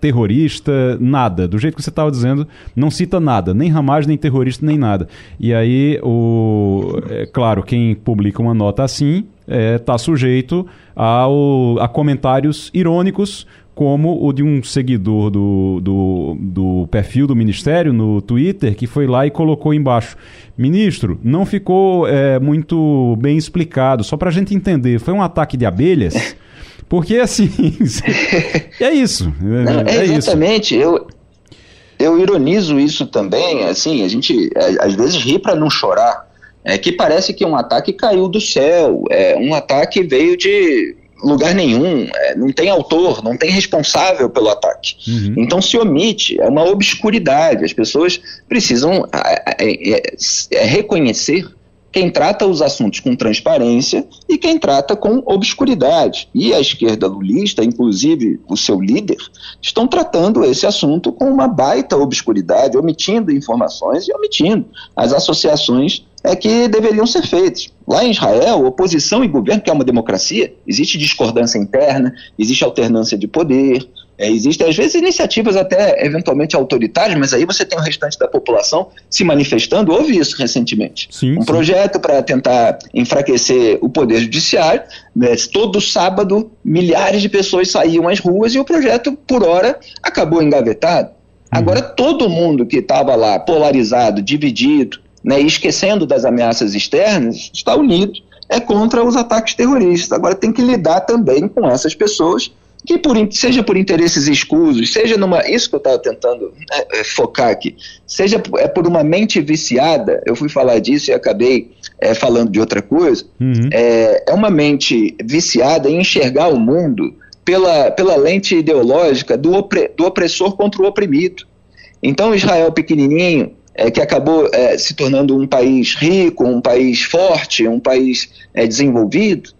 Speaker 2: terrorista, nada. Do jeito que você estava dizendo, não cita nada, nem Hamas, nem terrorista, nem nada. E aí, o, é claro, quem publica uma nota assim está é, tá sujeito ao, a comentários irônicos, como o de um seguidor do, do, do, perfil do Ministério no Twitter, que foi lá e colocou embaixo: Ministro, não ficou é, muito bem explicado, só para a gente entender, foi um ataque de abelhas? Porque assim, é isso.
Speaker 9: Não, é, é exatamente. Isso. Eu, eu ironizo isso também, assim, a gente é, às vezes ri para não chorar, é que parece que um ataque caiu do céu, é, um ataque veio de lugar nenhum, é, não tem autor, não tem responsável pelo ataque. Uhum. Então se omite, é uma obscuridade. As pessoas precisam é, é, é, reconhecer quem trata os assuntos com transparência e quem trata com obscuridade. E a esquerda lulista, inclusive o seu líder, estão tratando esse assunto com uma baita obscuridade, omitindo informações e omitindo as associações é que deveriam ser feitas. Lá em Israel, oposição e governo, que é uma democracia, existe discordância interna, existe alternância de poder, é, existem às vezes iniciativas até eventualmente autoritárias, mas aí você tem o restante da população se manifestando. Houve isso recentemente. Sim, um sim. projeto para tentar enfraquecer o poder judiciário. Né, todo sábado, milhares de pessoas saíam às ruas e o projeto, por hora, acabou engavetado. Uhum. Agora, todo mundo que estava lá polarizado, dividido, né, esquecendo das ameaças externas, está unido é contra os ataques terroristas. Agora tem que lidar também com essas pessoas que por, seja por interesses escusos, seja numa isso que eu estava tentando né, é, focar aqui, seja é por uma mente viciada, eu fui falar disso e acabei é, falando de outra coisa, uhum. é, é uma mente viciada em enxergar o mundo pela, pela lente ideológica do, opre, do opressor contra o oprimido. Então Israel pequenininho é, que acabou é, se tornando um país rico, um país forte, um país é, desenvolvido,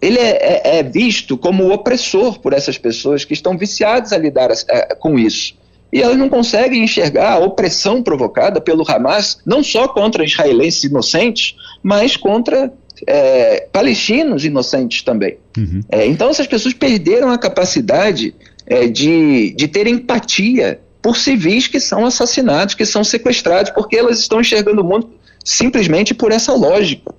Speaker 9: ele é, é, é visto como opressor por essas pessoas que estão viciadas a lidar é, com isso. E elas não conseguem enxergar a opressão provocada pelo Hamas, não só contra israelenses inocentes, mas contra palestinos inocentes também. Uhum. Então, essas pessoas perderam a capacidade de, de ter empatia por civis que são assassinados, que são sequestrados, porque elas estão enxergando o mundo simplesmente por essa lógica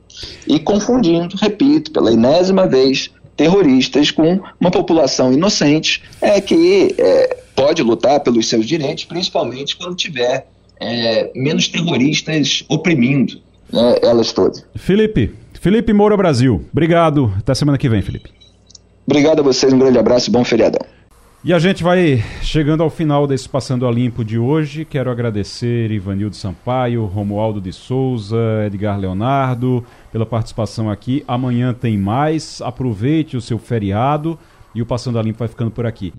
Speaker 9: e confundindo, repito, pela enésima vez, terroristas com uma população inocente é que é, pode lutar pelos seus direitos, principalmente quando tiver é, menos terroristas oprimindo né, elas todas.
Speaker 2: Felipe, Felipe Moura Brasil, obrigado. Até semana que vem, Felipe.
Speaker 9: Obrigado a vocês, um grande abraço e bom feriadão.
Speaker 2: E a gente vai chegando ao final desse Passando a Limpo de hoje. Quero agradecer Ivanildo Sampaio, Romualdo de Souza, Edgar Leonardo pela participação aqui. Amanhã tem mais. Aproveite o seu feriado e o Passando a Limpo vai ficando por aqui.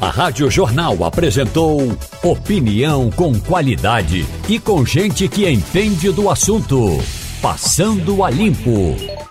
Speaker 1: A Rádio Jornal apresentou opinião com qualidade e com gente que entende do assunto. Passando a Limpo.